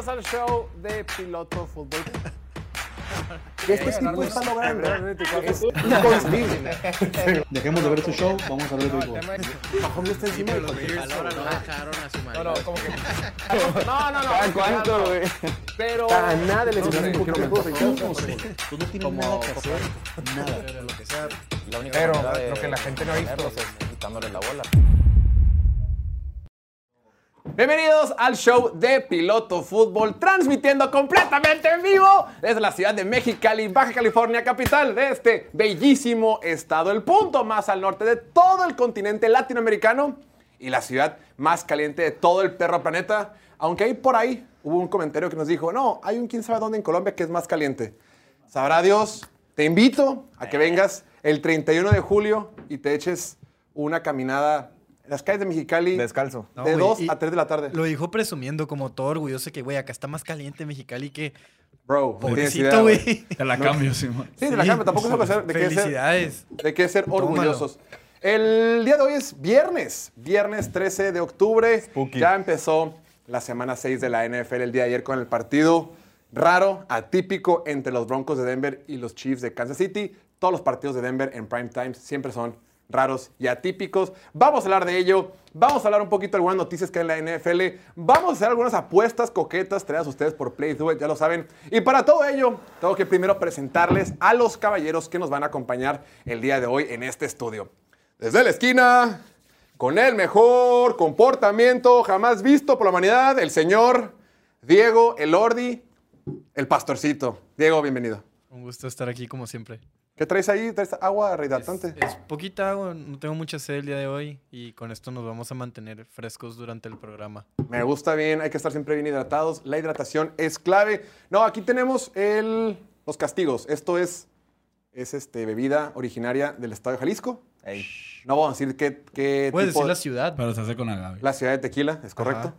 Bienvenidos al show de Piloto Fútbol. Que este tipo está logrando es inconcebible. Dejemos de ver este show, vamos a ver el está encima de dejaron a su No, no, como que. No, no, no. ¿A cuánto, güey? Pero. A nada le un de mentir. juego. Tú no tienes Como- nada que hacer. Nada. La única Pero lo que la gente no ha visto es quitándole la bola. Bienvenidos al show de Piloto Fútbol, transmitiendo completamente en vivo desde la ciudad de Mexicali, Baja California, capital de este bellísimo estado, el punto más al norte de todo el continente latinoamericano y la ciudad más caliente de todo el perro planeta. Aunque ahí por ahí hubo un comentario que nos dijo, no, hay un quién sabe dónde en Colombia que es más caliente. Sabrá Dios, te invito a que vengas el 31 de julio y te eches una caminada las calles de Mexicali Descalzo. No, de güey, 2 y a 3 de la tarde. Lo dijo presumiendo como todo orgulloso que, güey, acá está más caliente Mexicali que... Bro, Pobrecito, güey. Te la cambio, Simón. Sí, de la cambio, tampoco es algo de, qué ser, Felicidades. de qué ser Tómalo. orgullosos. El día de hoy es viernes, viernes 13 de octubre. Ya empezó la semana 6 de la NFL el día de ayer con el partido raro, atípico entre los Broncos de Denver y los Chiefs de Kansas City. Todos los partidos de Denver en prime time siempre son raros y atípicos. Vamos a hablar de ello. Vamos a hablar un poquito de algunas noticias que hay en la NFL. Vamos a hacer algunas apuestas coquetas traídas ustedes por Play ya lo saben. Y para todo ello, tengo que primero presentarles a los caballeros que nos van a acompañar el día de hoy en este estudio. Desde la esquina, con el mejor comportamiento jamás visto por la humanidad, el señor Diego Elordi, el pastorcito. Diego, bienvenido. Un gusto estar aquí como siempre. ¿Qué traes ahí? ¿Traes agua rehidratante? es poquita agua, no tengo mucha sed el día de hoy y con esto nos vamos a mantener frescos durante el programa. Me gusta bien, hay que estar siempre bien hidratados. La hidratación es clave. No, aquí tenemos el, los castigos. Esto es, es este, bebida originaria del estado de Jalisco. No vamos a decir qué, qué Puedes tipo decir de- la ciudad. Pero se hace con agave. la ciudad de Tequila, es correcto. Ajá.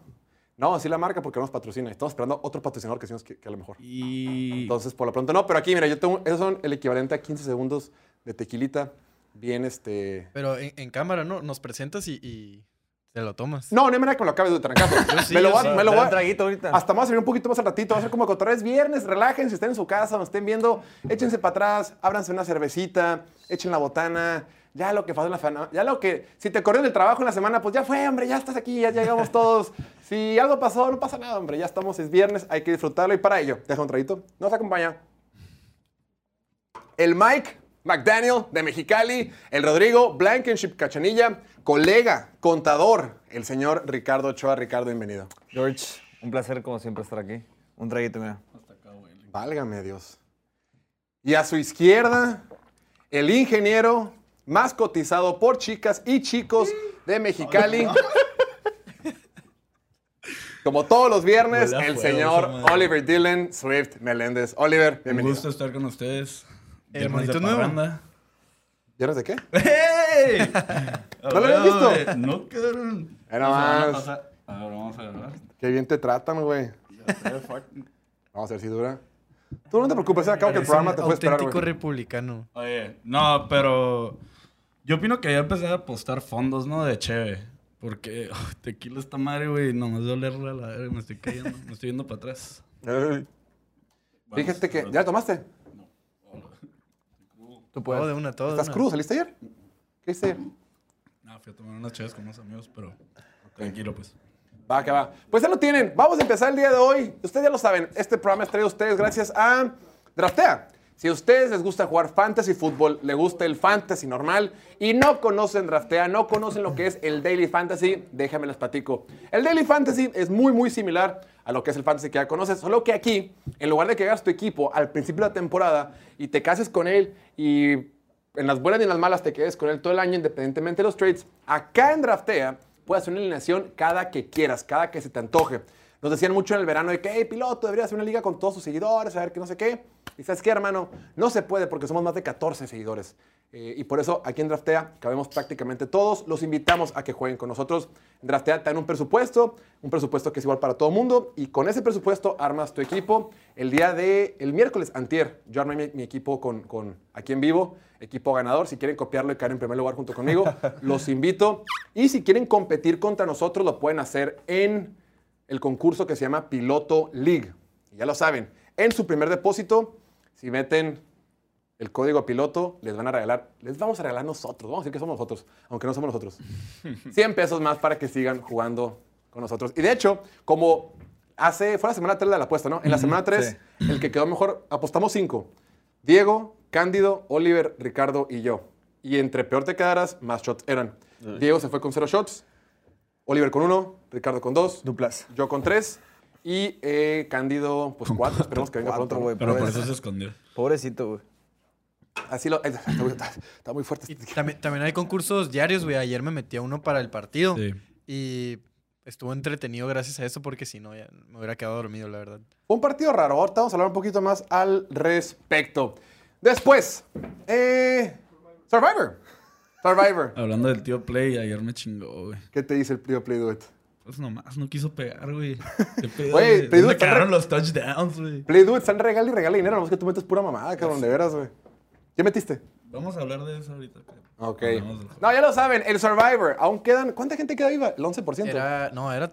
No a decir la marca porque no nos patrocina. Estamos esperando otro patrocinador que decimos que, que a lo mejor. Y. Entonces, por lo pronto no, pero aquí, mira, yo tengo, esos son el equivalente a 15 segundos de tequilita. Bien, este... Pero en, en cámara, ¿no? Nos presentas y, y te lo tomas. No, no hay manera que me lo acabe de trancazo. sí, me lo yo voy, a- sí. me lo Dale voy a- un traguito ahorita. Hasta más a servir un poquito más al ratito. Va a ser como cotorreo. Es viernes, relájense, estén en su casa, nos estén viendo. Échense para atrás, ábranse una cervecita, echen la botana. Ya lo que pasó en la semana, ya lo que, si te corrió del trabajo en la semana, pues ya fue, hombre, ya estás aquí, ya llegamos todos. Si algo pasó, no pasa nada, hombre, ya estamos, es viernes, hay que disfrutarlo y para ello, deja un traguito, nos acompaña el Mike McDaniel de Mexicali, el Rodrigo Blankenship Cachanilla, colega, contador, el señor Ricardo Ochoa. Ricardo, bienvenido. George, un placer como siempre estar aquí. Un traguito, mira. Válgame Dios. Y a su izquierda, el ingeniero más cotizado por chicas y chicos de Mexicali. Como todos los viernes, el señor madre. Oliver Dylan Swift Meléndez. Oliver, Un bienvenido. gusto estar con ustedes. El monito nuevo. ¿Viernes de qué? ¡Ey! ¿No lo habías visto? No quedaron. Ahí nomás. Vamos a pasar- A ver, vamos a grabar. Qué bien te tratan, güey. Vamos a ver si dura. Tú no te preocupes, acabo que el programa te puede esperar, auténtico republicano. Oye, no, pero. Yo opino que ya empecé a apostar fondos, ¿no? De cheve. Porque oh, tequila esta madre, güey. Nomás de olerla a la verga. Me estoy cayendo. Me estoy yendo para atrás. Ey. Vamos, Fíjate que. pero- ¿Ya la tomaste? Tú Todo de una, todo ¿Estás una. crudo? ¿Saliste ayer? ¿Qué hiciste ayer? No, fui a tomar unas chaves con unos amigos, pero. Tranquilo, pues. Va, que va. Pues ya lo tienen. Vamos a empezar el día de hoy. Ustedes ya lo saben. Este programa es traído a ustedes gracias a Draftea. Si a ustedes les gusta jugar fantasy fútbol, le gusta el fantasy normal y no conocen Draftea, no conocen lo que es el Daily Fantasy, déjame les platico. El Daily Fantasy es muy, muy similar a lo que es el fantasy que ya conoces, solo que aquí, en lugar de que hagas tu equipo al principio de la temporada y te cases con él y en las buenas y en las malas te quedes con él todo el año, independientemente de los trades, acá en Draftea puedes hacer una alineación cada que quieras, cada que se te antoje. Nos decían mucho en el verano de que, hey, piloto, debería hacer una liga con todos sus seguidores, a ver qué no sé qué. Y sabes qué, hermano, no se puede porque somos más de 14 seguidores. Eh, y por eso aquí en Draftea cabemos prácticamente todos. Los invitamos a que jueguen con nosotros. En Draftea te dan un presupuesto, un presupuesto que es igual para todo el mundo. Y con ese presupuesto armas tu equipo. El día de, el miércoles, antier, yo armé mi, mi equipo con, con, aquí en vivo, equipo ganador. Si quieren copiarlo y caer en primer lugar junto conmigo, los invito. Y si quieren competir contra nosotros, lo pueden hacer en el concurso que se llama Piloto League. Y ya lo saben, en su primer depósito, si meten el código piloto, les van a regalar, les vamos a regalar nosotros, vamos a decir que somos nosotros, aunque no somos nosotros. 100 pesos más para que sigan jugando con nosotros. Y de hecho, como hace, fue la semana 3 de la apuesta, ¿no? En la semana 3, el que quedó mejor, apostamos 5. Diego, Cándido, Oliver, Ricardo y yo. Y entre peor te quedaras, más shots eran. Diego se fue con 0 shots, Oliver con 1, Ricardo con 2, Duplas. yo con 3 y eh, Cándido, pues 4. Esperemos que venga Cuatro, pronto. güey. Pero por Pues- eso se escondió. Pobrecito, güey. Así lo. Está muy, está muy fuerte. Y también, también hay concursos diarios, güey. Ayer me metí a uno para el partido. Sí. Y estuvo entretenido gracias a eso porque si no, ya me hubiera quedado dormido, la verdad. Fue un partido raro. Ahorita vamos a hablar un poquito más al respecto. Después, eh, Survivor. Survivor. Hablando del tío Play, ayer me chingó, güey. ¿Qué te dice el Play Play Duet? Pues nomás no quiso pegar, güey. ¿Qué pedo, Güey, los touchdowns, güey? Play Duet están regala y regala dinero. No es que tú metes pura mamada, cabrón, de veras, güey. ¿Qué metiste? Vamos a hablar de eso ahorita. Ok. No, ya lo saben, el Survivor. Aún quedan. ¿Cuánta gente queda viva? El 11%. Era, no, era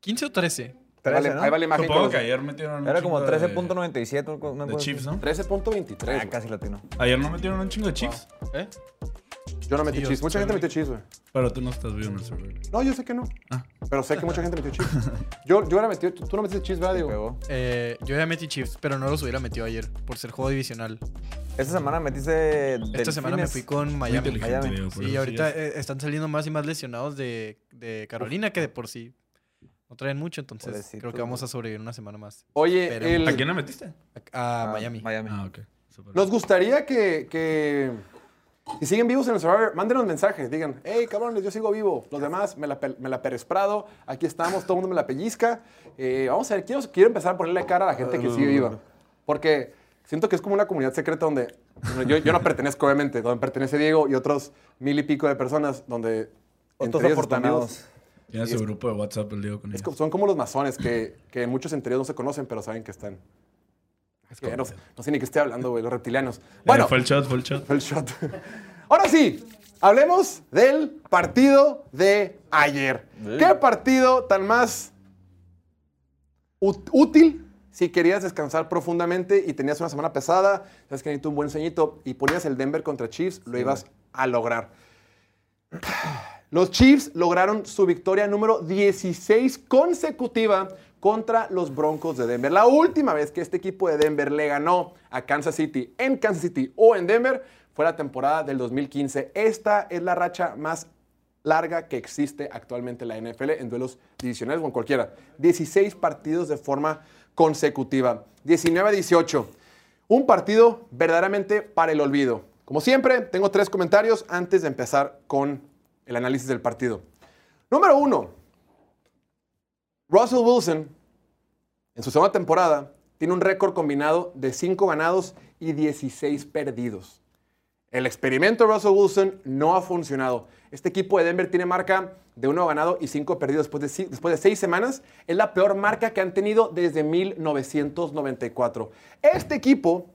15 o 13. Ahí 13, vale- ¿no? Ahí va la imagen. Supongo que los- ayer metieron un Era como chingo de- 13.97. una De cosa Chiefs. ¿no? 13.23. Ah, casi latino. Ayer no metieron un chingo de Chiefs. ¿Eh? Yo no metí Sí. Mucha gente metió cheese, güey. Pero tú no estás vivo en el server. No, yo sé que no. Ah. Pero sé que mucha gente metió cheese. Yo, yo era metido. Tú no metiste cheese, ¿verdad, Diego? Eh, yo ya metí Chiefs, pero no los hubiera metido ayer por ser juego divisional. Esta semana metiste. Esta semana me fui con Miami. Miami. Diego, eso ahorita sí eh, están saliendo más y más lesionados de, de Carolina que de por sí no traen mucho, entonces Pobrecito, creo que vamos a sobrevivir una semana más. Oye, el- ¿A quién le metiste? A, a Ah, Miami. Miami. Ah, ok. Súper. nos gustaría que, que si siguen vivos en el Survivor, mándenos mensajes. Digan, hey, cabrones, yo sigo vivo. Los demás me la, me la Pérez Prado. Aquí estamos, todo el mundo me la pellizca. Eh, vamos a ver, quiero, quiero empezar a ponerle cara a la gente que sigue viva. Porque siento que es como una comunidad secreta donde bueno, yo, yo no pertenezco, obviamente, donde pertenece Diego y otros mil y pico de personas donde Otros entre ellos están vivos. Tiene su grupo de WhatsApp el Diego con ellos. son como los masones que, que en muchos interiores no se conocen, pero saben que están. Es que ya no, no sé ni qué estoy hablando, güey, los reptilianos. Bueno, Bueno, fue el shot, fue el shot. fue el shot. Ahora sí, hablemos del partido de ayer. ¿Qué partido tan más útil si querías descansar profundamente y tenías una semana pesada, sabes que necesitas un buen sueñito y ponías el Denver contra Chiefs, lo ibas a lograr. Los Chiefs lograron su victoria número 16 consecutiva contra los Broncos de Denver. La última vez que este equipo de Denver le ganó a Kansas City en Kansas City o en Denver fue la temporada del 2015. Esta es la racha más larga que existe actualmente en la NFL en duelos divisionales en cualquiera. 16 partidos de forma consecutiva. 19 a 18. Un partido verdaderamente para el olvido. Como siempre, tengo tres comentarios antes de empezar con el análisis del partido. Número uno, Russell Wilson, en su segunda temporada, tiene un récord combinado de 5 ganados y 16 perdidos. El experimento de Russell Wilson no ha funcionado. Este equipo de Denver tiene marca de 1 ganado y 5 perdidos después de, después de 6 semanas. Es la peor marca que han tenido desde 1994. Este equipo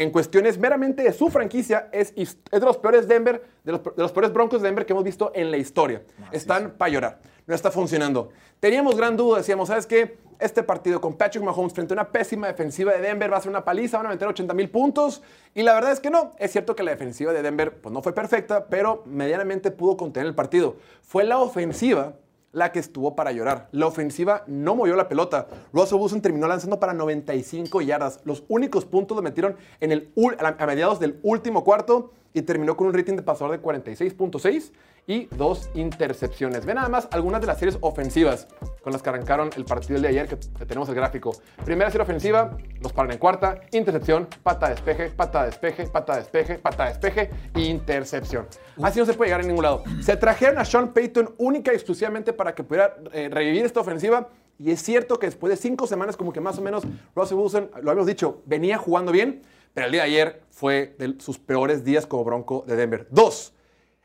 en cuestiones meramente de su franquicia, es, es de los peores Denver, de los, de los peores Broncos de Denver que hemos visto en la historia. Están para llorar. No está funcionando. Teníamos gran duda, decíamos, ¿sabes qué? Este partido con Patrick Mahomes frente a una pésima defensiva de Denver va a ser una paliza, van a meter 80 mil puntos. Y la verdad es que no. Es cierto que la defensiva de Denver pues, no fue perfecta, pero medianamente pudo contener el partido. Fue la ofensiva la que estuvo para llorar. La ofensiva no movió la pelota. Russell Wilson terminó lanzando para 95 yardas. Los únicos puntos lo metieron en el, a mediados del último cuarto y terminó con un rating de pasador de 46.6 y dos intercepciones. Ve nada más algunas de las series ofensivas con las que arrancaron el partido del de ayer, que tenemos el gráfico. Primera serie ofensiva, los paran en cuarta, intercepción, pata de despeje, pata de despeje, pata de despeje, pata de despeje, intercepción. Así no se puede llegar a ningún lado. Se trajeron a Sean Payton única y exclusivamente para que pudiera eh, revivir esta ofensiva. Y es cierto que después de cinco semanas, como que más o menos Russell Wilson, lo habíamos dicho, venía jugando bien, pero el día de ayer fue de sus peores días como bronco de Denver. Dos,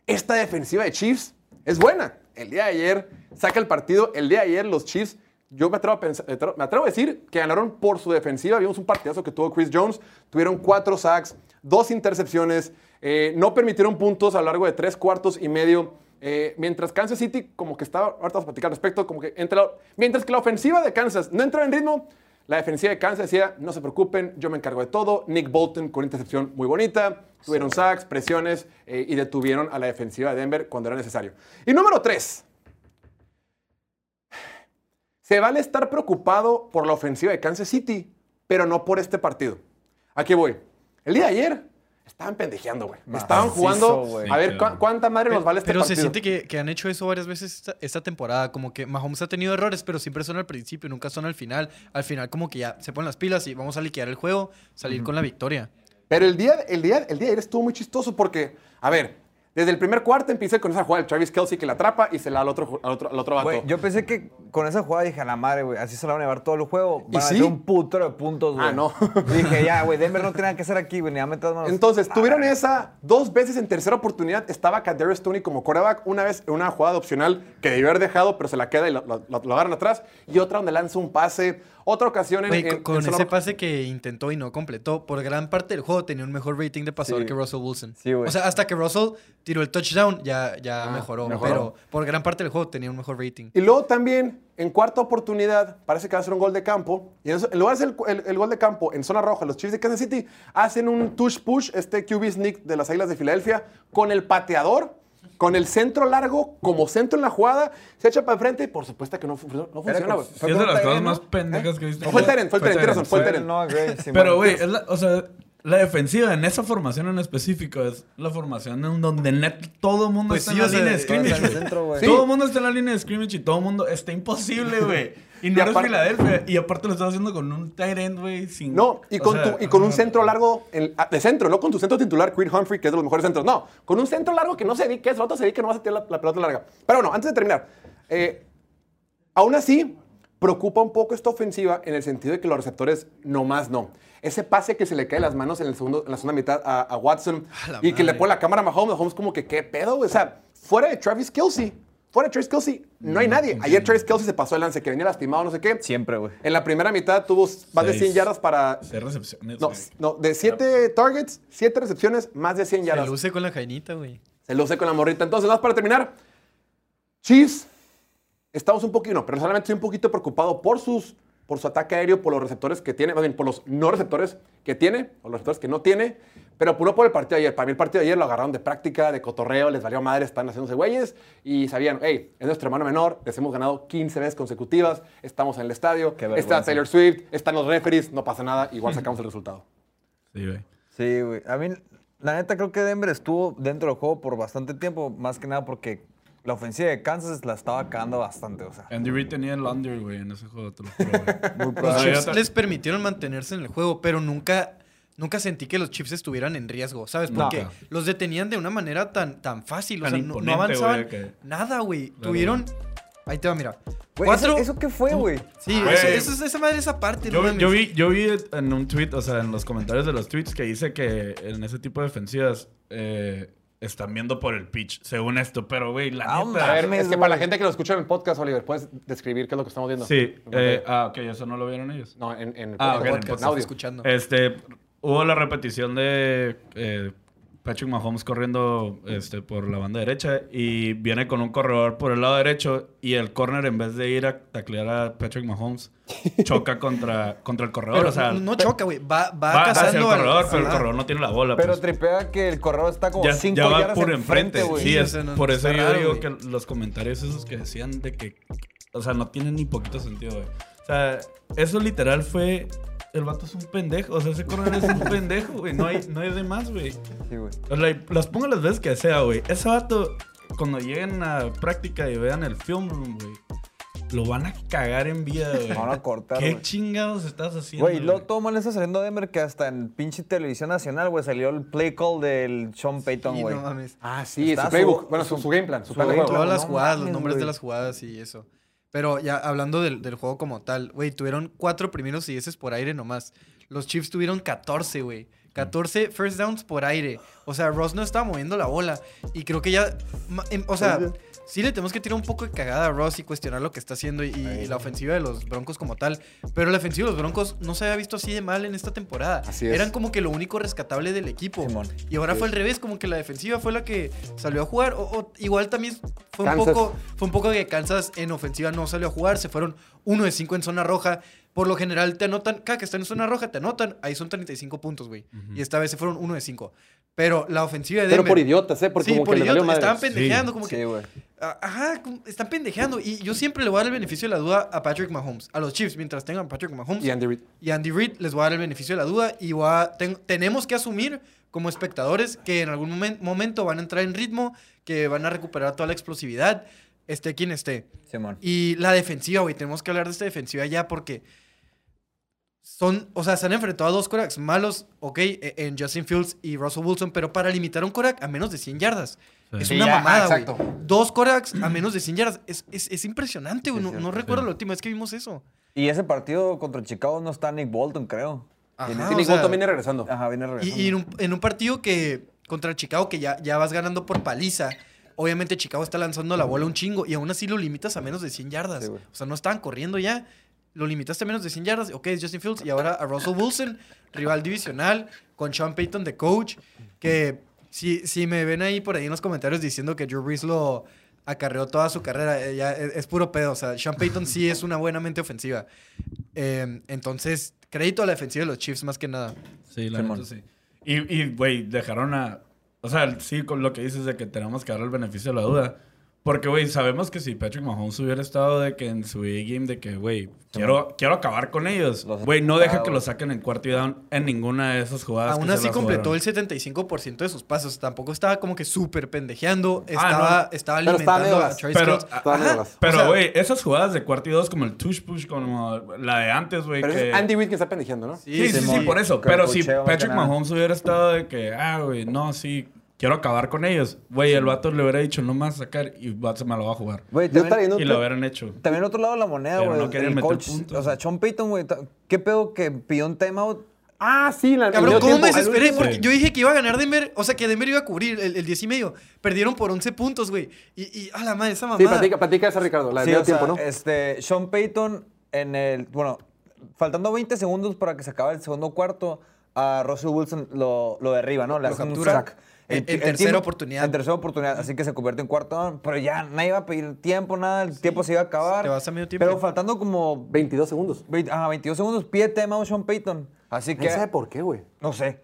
esta defensiva de Chiefs es buena. El día de ayer saca el partido. El día de ayer los Chiefs, yo me atrevo a, pensar- me atrevo- a decir que ganaron por su defensiva. Vimos un partidazo que tuvo Chris Jones. Tuvieron cuatro sacks, dos intercepciones. eh, no permitieron puntos a lo largo de tres cuartos y medio eh, mientras Kansas City como que estaba, ahorita vamos a platicar al respecto, como que mientras que la ofensiva de Kansas no entraba en ritmo, la defensiva de Kansas decía, no se preocupen, yo me encargo de todo. Nick Bolton con una intercepción muy bonita, tuvieron sacks, presiones eh, y detuvieron a la defensiva de Denver cuando era necesario. Y número tres, se vale estar preocupado por la ofensiva de Kansas City, pero no por este partido. Aquí voy. El día de ayer estaban pendejeando, güey. Estaban jugando a ver cu- cuánta madre nos vale este pero partido. se siente que, que han hecho eso varias veces esta, esta temporada. Como que Mahomes ha tenido errores, pero siempre son al principio, nunca son al final. Al final, como que ya se ponen las pilas y vamos a liquidar el juego, salir con la victoria. Pero el día, el, día, el día de ayer estuvo muy chistoso porque, a ver, desde el primer cuarto empieza con esa jugada de Travis Kelsey que la atrapa y se la da al otro, al otro, al otro vato. Güey, yo pensé que con esa jugada dije, a la madre, güey, así se la van a llevar todo el juego. ¿Y Van a sí? meter un putero de puntos, güey. Ah, no. dije, ya, güey, Denver no nada que hacer aquí, güey, ni a meter manos. Entonces, Ah, tuvieron esa dos veces en tercera oportunidad. Estaba Kadarius Stoney como quarterback. Una vez en una jugada opcional que debió haber dejado, pero se la queda y lo- lo- lo agarran atrás. Y otra donde lanza un pase. Otra ocasión en, Güey, en- con, en ese pase que intentó y no completó, por gran parte del juego tenía un mejor rating de pasador Sí. que Russell Wilson. Sí, güey. o sea, hasta que Russell tiró el touchdown, ya, ya Ah, mejoró, mejoró. Pero por gran parte del juego tenía un mejor rating. Y luego también, en cuarta oportunidad, parece que va a ser un gol de campo. Y en, lugar de hacer el, el- el gol de campo en zona roja, los Chiefs de Kansas City hacen un touch push, este QB sneak de las Águilas de Filadelfia, con el pateador, con el centro largo, como centro en la jugada, se echa para enfrente y por supuesto que no, fu- no funciona, güey. Es de las cosas más ¿no? pendejas que he visto. No, fue el Tyrant, fue el Tyrant, tienes razón, fue el Tyrant. No, güey, Pero, güey, es la, o sea, la defensiva en esa formación en específico es la formación en donde net todo el mundo Pues está sí, en la o sea, línea de scrimmage. centro. Todo el mundo está en la línea de scrimmage y todo el mundo está imposible, güey. Y no Y eres Filadelfia. Y aparte lo estás haciendo con un tight end, güey. sin- No, y con, sea, tu- y con un centro largo en- ah, de centro, no con tu centro titular, Creed Humphrey, que es de los mejores centros. No, con un centro largo que no se dedique, es otro se dedique, no vas a tirar la, la pelota larga. Pero bueno, antes de terminar, eh, aún así, preocupa un poco esta ofensiva en el sentido de que los receptores nomás no. Ese pase que se le cae las manos en, el segundo, en la segunda mitad a, a Watson A y que le madre. pone la cámara a Mahomes, Mahomes como que, ¿qué pedo? O sea, fuera de Travis Kelsey, fuera de Travis Kelsey, no hay nadie. Ayer Travis Kelsey se pasó el lance, que venía lastimado, no sé qué. Siempre, güey. En la primera mitad tuvo más de Seis. 100 yardas para Seis recepciones. no, de 7 targets, 7 recepciones, más de 100 Se yardas. luce con la jainita, güey. Se luce con la morrita. Entonces, más para terminar. Chiefs, estamos un poquito, no, personalmente estoy un poquito preocupado por sus por su ataque aéreo, por los receptores que tiene, más bien por los no receptores que tiene, o los receptores que no tiene, pero no por el partido de ayer. Para mí el partido de ayer lo agarraron de práctica, de cotorreo, les valió madre, están haciéndose güeyes y sabían, hey, es nuestro hermano menor, les hemos ganado 15 veces consecutivas, estamos en el estadio, está. Taylor Swift, están los referees, no pasa nada, igual sacamos el resultado. Sí, güey. Sí, güey. A mí, la neta, creo que Denver estuvo dentro del juego por bastante tiempo, más que nada porque la ofensiva de Kansas la estaba cagando bastante, o sea. Andy Reid tenía el under, güey, en ese juego, te lo juro, güey. Muy Los probable. Les permitieron mantenerse en el juego, pero nunca, nunca sentí que los Chiefs estuvieran en riesgo, ¿sabes? No. Porque los detenían de una manera tan, tan fácil, o sea, no- no, avanzaban que- nada, güey. Tuvieron... Ahí te va, mira. Güey, ¿eso, ¿eso qué fue, güey? Sí, Güey. eso, eso es esa madre, esa parte. Yo, no vi- yo vi, yo vi en un tweet, o sea, en los comentarios de los tweets, que dice que en ese tipo de defensivas eh, están viendo por el pitch, según esto. Pero, güey, la Ah, neta. A ver, es que para la gente que lo escucha en el podcast, Oliver, ¿puedes describir qué es lo que estamos viendo? Sí, eh, ah, ok, eso no lo vieron ellos. no, en, en el Ah, ok, en el podcast, podcast, en audio. escuchando. Este, hubo la repetición de eh, Patrick Mahomes corriendo este, por la banda derecha y viene con un corredor por el lado derecho y el corner en vez de ir a taclear a Patrick Mahomes choca contra, contra el corredor. Pero o sea, no, choca, güey. Va, va, va hacia el al- corredor, pero el corredor no tiene la bola. Pero pues. tripea que el corredor está como ya, 5 ya va yardas por enfrente. güey. sí, es, no- por eso yo raro, digo que los comentarios esos que decían de que, o sea, no tienen ni poquito sentido, güey. O sea, eso literal fue, el vato es un pendejo, o sea, ese corredor es un pendejo, güey. No hay, no hay de más, güey. Sí, güey. O sea, las pongo las veces que sea, güey. Ese vato, cuando lleguen a práctica y vean el film room, güey, lo van a cagar en vida, güey. Van a cortar, ¿Qué güey. chingados estás haciendo? Güey, luego todo mal está saliendo de Denver que hasta en pinche televisión nacional, güey, salió el play call del Sean Payton, Sí, güey. no mames. Ah, sí, su playbook. su- bueno, su, su- su game plan, su su plan de game juego. Todas las no jugadas, los mames, nombres de güey. las jugadas y eso. Pero ya hablando del, del juego como tal, güey, tuvieron cuatro primeros y por aire nomás. los Chiefs tuvieron 14, güey. 14 first downs por aire. O sea, Ross no estaba moviendo la bola. Y creo que ya. em, O sea, sí le tenemos que tirar un poco de cagada a Ross y cuestionar lo que está haciendo y, y la ofensiva de los Broncos como tal. Pero la ofensiva de los Broncos no se había visto así de mal en esta temporada. Así es. Eran como que lo único rescatable del equipo. Simón. Y ahora fue al revés, como que la defensiva fue la que salió a jugar. O, o igual también fue un poco fue un poco que Kansas en ofensiva no salió a jugar, se fueron 1 de 5 en zona roja. Por lo general te anotan, cada que están en zona roja te anotan, ahí son 35 puntos, güey. Y esta vez se fueron 1 de 5. Pero la ofensiva de Pero Denver... por idiotas, ¿eh? Porque sí, como por que idiotas, estaban pendejeando, como Sí, que... güey. Ah, Ajá, como- están pendejeando. Y yo siempre le voy a dar el beneficio de la duda a Patrick Mahomes. A los Chiefs, mientras tengan Patrick Mahomes Y Andy Reid. y Andy Reid, les voy a dar el beneficio de la duda. Y voy a- ten- tenemos que asumir como espectadores que en algún momen- momento van a entrar en ritmo, que van a recuperar toda la explosividad, esté quien esté. Simón. Y la defensiva, güey, tenemos que hablar de esta defensiva ya porque son, o sea, se han enfrentado a dos Koraks malos, ok, e- en Justin Fields y Russell Wilson, pero para limitar a un Korak a menos de 100 yardas. Sí. Es Sí, una mamada, güey. exacto. Dos Koraks a menos de 100 yardas. Es, es, es impresionante, güey. Sí, no, recuerdo Sí. la última vez que vimos eso. Y ese partido contra Chicago no está Nick Bolton, creo. Ajá, Y o Nick sea, Bolton viene regresando. Ajá, viene regresando. y en, un, en un partido que contra Chicago, que ya, ya vas ganando por paliza, obviamente Chicago está lanzando la bola un chingo y aún así lo limitas a menos de 100 yardas. Sí, güey. o sea, no estaban corriendo ya. Lo limitaste a menos de 100 yardas. Ok, es Justin Fields. Y ahora a Russell Wilson, rival divisional, con Sean Payton de coach. Que si, si me ven ahí por ahí en los comentarios diciendo que Drew Brees lo acarreó toda su carrera, eh, ya es, es puro pedo. O sea, Sean Payton sí es una buena mente ofensiva. Eh, entonces, crédito a la defensiva de los Chiefs más que nada. Sí, la neta sí. Y, y, güey, dejaron a... O sea, sí, con lo que dices de que tenemos que dar el beneficio de la duda. Porque, güey, sabemos que si Patrick Mahomes hubiera estado de que en su A-game de que, güey, quiero, quiero acabar con ellos. Los- Güey, no deja Ah, que lo saquen en cuarto y down en ninguna de esas jugadas. Aún que se así las completó jugaron. el 75% de sus pasos. Tampoco estaba como que súper pendejeando. Ah, Estaba, no. estaba Pero estaba alimentando a Travis Pero-. O Pero, sea, güey, esas jugadas de cuarto y dos, como el tush push, como la de antes, güey. Pero que... es Andy Reid quien está pendejeando, ¿no? Sí, sí, sí, por eso. Que Pero si que Patrick. Mahomes hubiera estado de que, ah, güey, no, sí, quiero acabar con ellos. Güey, el vato le hubiera dicho, no me vas a sacar y se me lo va a jugar. Güey. Y lo hubieran hecho. También otro lado de la moneda, Pero güey. no querían meter coach, puntos. o sea, Sean Payton, güey, ¿qué pedo que pidió un timeout? Ah, sí, la Cabrón, ¿cómo me tiempo. desesperé? Al último. Porque yo dije que iba a ganar Denver. O sea, que Denver iba a cubrir el, el 10 y medio. Perdieron por 11 puntos, güey. Y, y, a la madre, esa mamada. Sí, platica, platica esa, Ricardo. La de Sí, medio sea, tiempo, ¿no? Este, Sean Payton en el, bueno, faltando 20 segundos para que se acabe el segundo cuarto, a Russell Wilson lo, lo derriba, ¿no? Le Lo hacen un captura. sack. En- tercera tiempo- oportunidad. En tercera oportunidad, así que se convierte en cuarto down, pero ya nadie iba a pedir tiempo, nada, el tiempo se iba a acabar. Te vas a medio tiempo. Pero faltando como 22 segundos. 20 ajá, 22 segundos, pide timeout Sean Payton. Así que, ¿Quién sabe por qué, güey? no sé,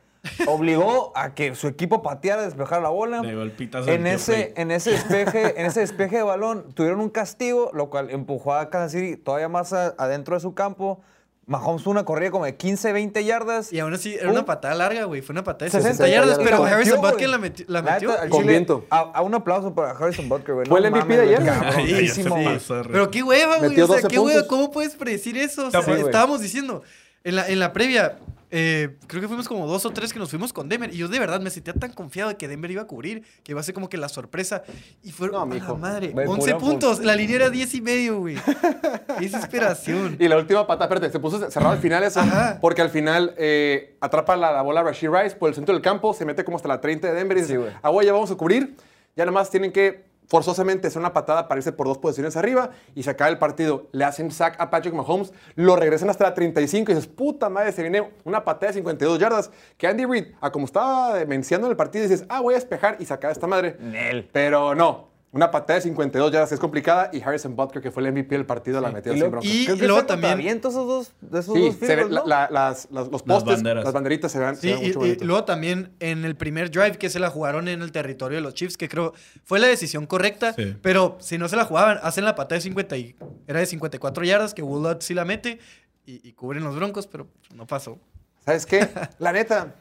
obligó a que su equipo pateara, despejara la bola. Le dio el pitazo En ese, en ese despeje, en ese despeje de balón, tuvieron un castigo, lo cual empujó a Kansas City todavía más a- adentro de su campo. Mahomes una corrida como de 15, 20 yardas. Y aún así, era Uh. una patada larga, güey. Fue una patada de 60 60 yardas. yardas. Pero la Harrison metió, Butker la, meti- la La metió. neta, al Con chile, viento. A, a un aplauso para Harrison Butker, güey. Fue No el MVP de ayer. Ay, pasó, Pero qué hueva, güey. Metió O sea, 12 qué hueva. puntos. ¿Cómo puedes predecir eso? O sea, Sí, estábamos diciendo. En la, en la previa, eh, creo que fuimos como dos o tres que nos fuimos con Denver. Y yo de verdad me sentía tan confiado de que Denver iba a cubrir, que iba a ser como que la sorpresa. Y fueron, No, a la mijo. madre, Güey, 11 pura puntos. La línea era 10 y medio, güey. Desesperación. Y la última patada, espérate, se puso cerrado al final eso. Ajá. Porque al final eh, atrapa la, la bola Rashid Rice por el centro del campo, se mete como hasta la 30 de Denver y dice, Sí, güey. ah, güey, ya vamos a cubrir. Ya nomás tienen que forzosamente hacer una patada para irse por dos posiciones arriba y se acaba el partido. Le hacen sack a Patrick Mahomes, lo regresan hasta la 35 y dices, puta madre, se viene una patada de 52 yardas. Que Andy Reid, a como estaba venciendo en el partido, dices, ah, voy a despejar y sacar esta madre. Nel. Pero no. Una patada de 52 yardas es complicada y Harrison Butker, que fue el MVP del partido, la metió Y sin luego, bronca. Y luego también- contraviento esos dos, de esos Sí, dos se las, las- los postes, banderas. las banderitas se ven, se Sí, ven y, mucho y bonito. luego también en el primer drive que se la jugaron en el territorio de los Chiefs, que creo fue la decisión correcta, Sí. pero si no se la jugaban, hacen la patada de 50 y era de 54 yardas, que Woodlot sí la mete y, y cubren los broncos, pero no pasó. ¿Sabes qué? La neta,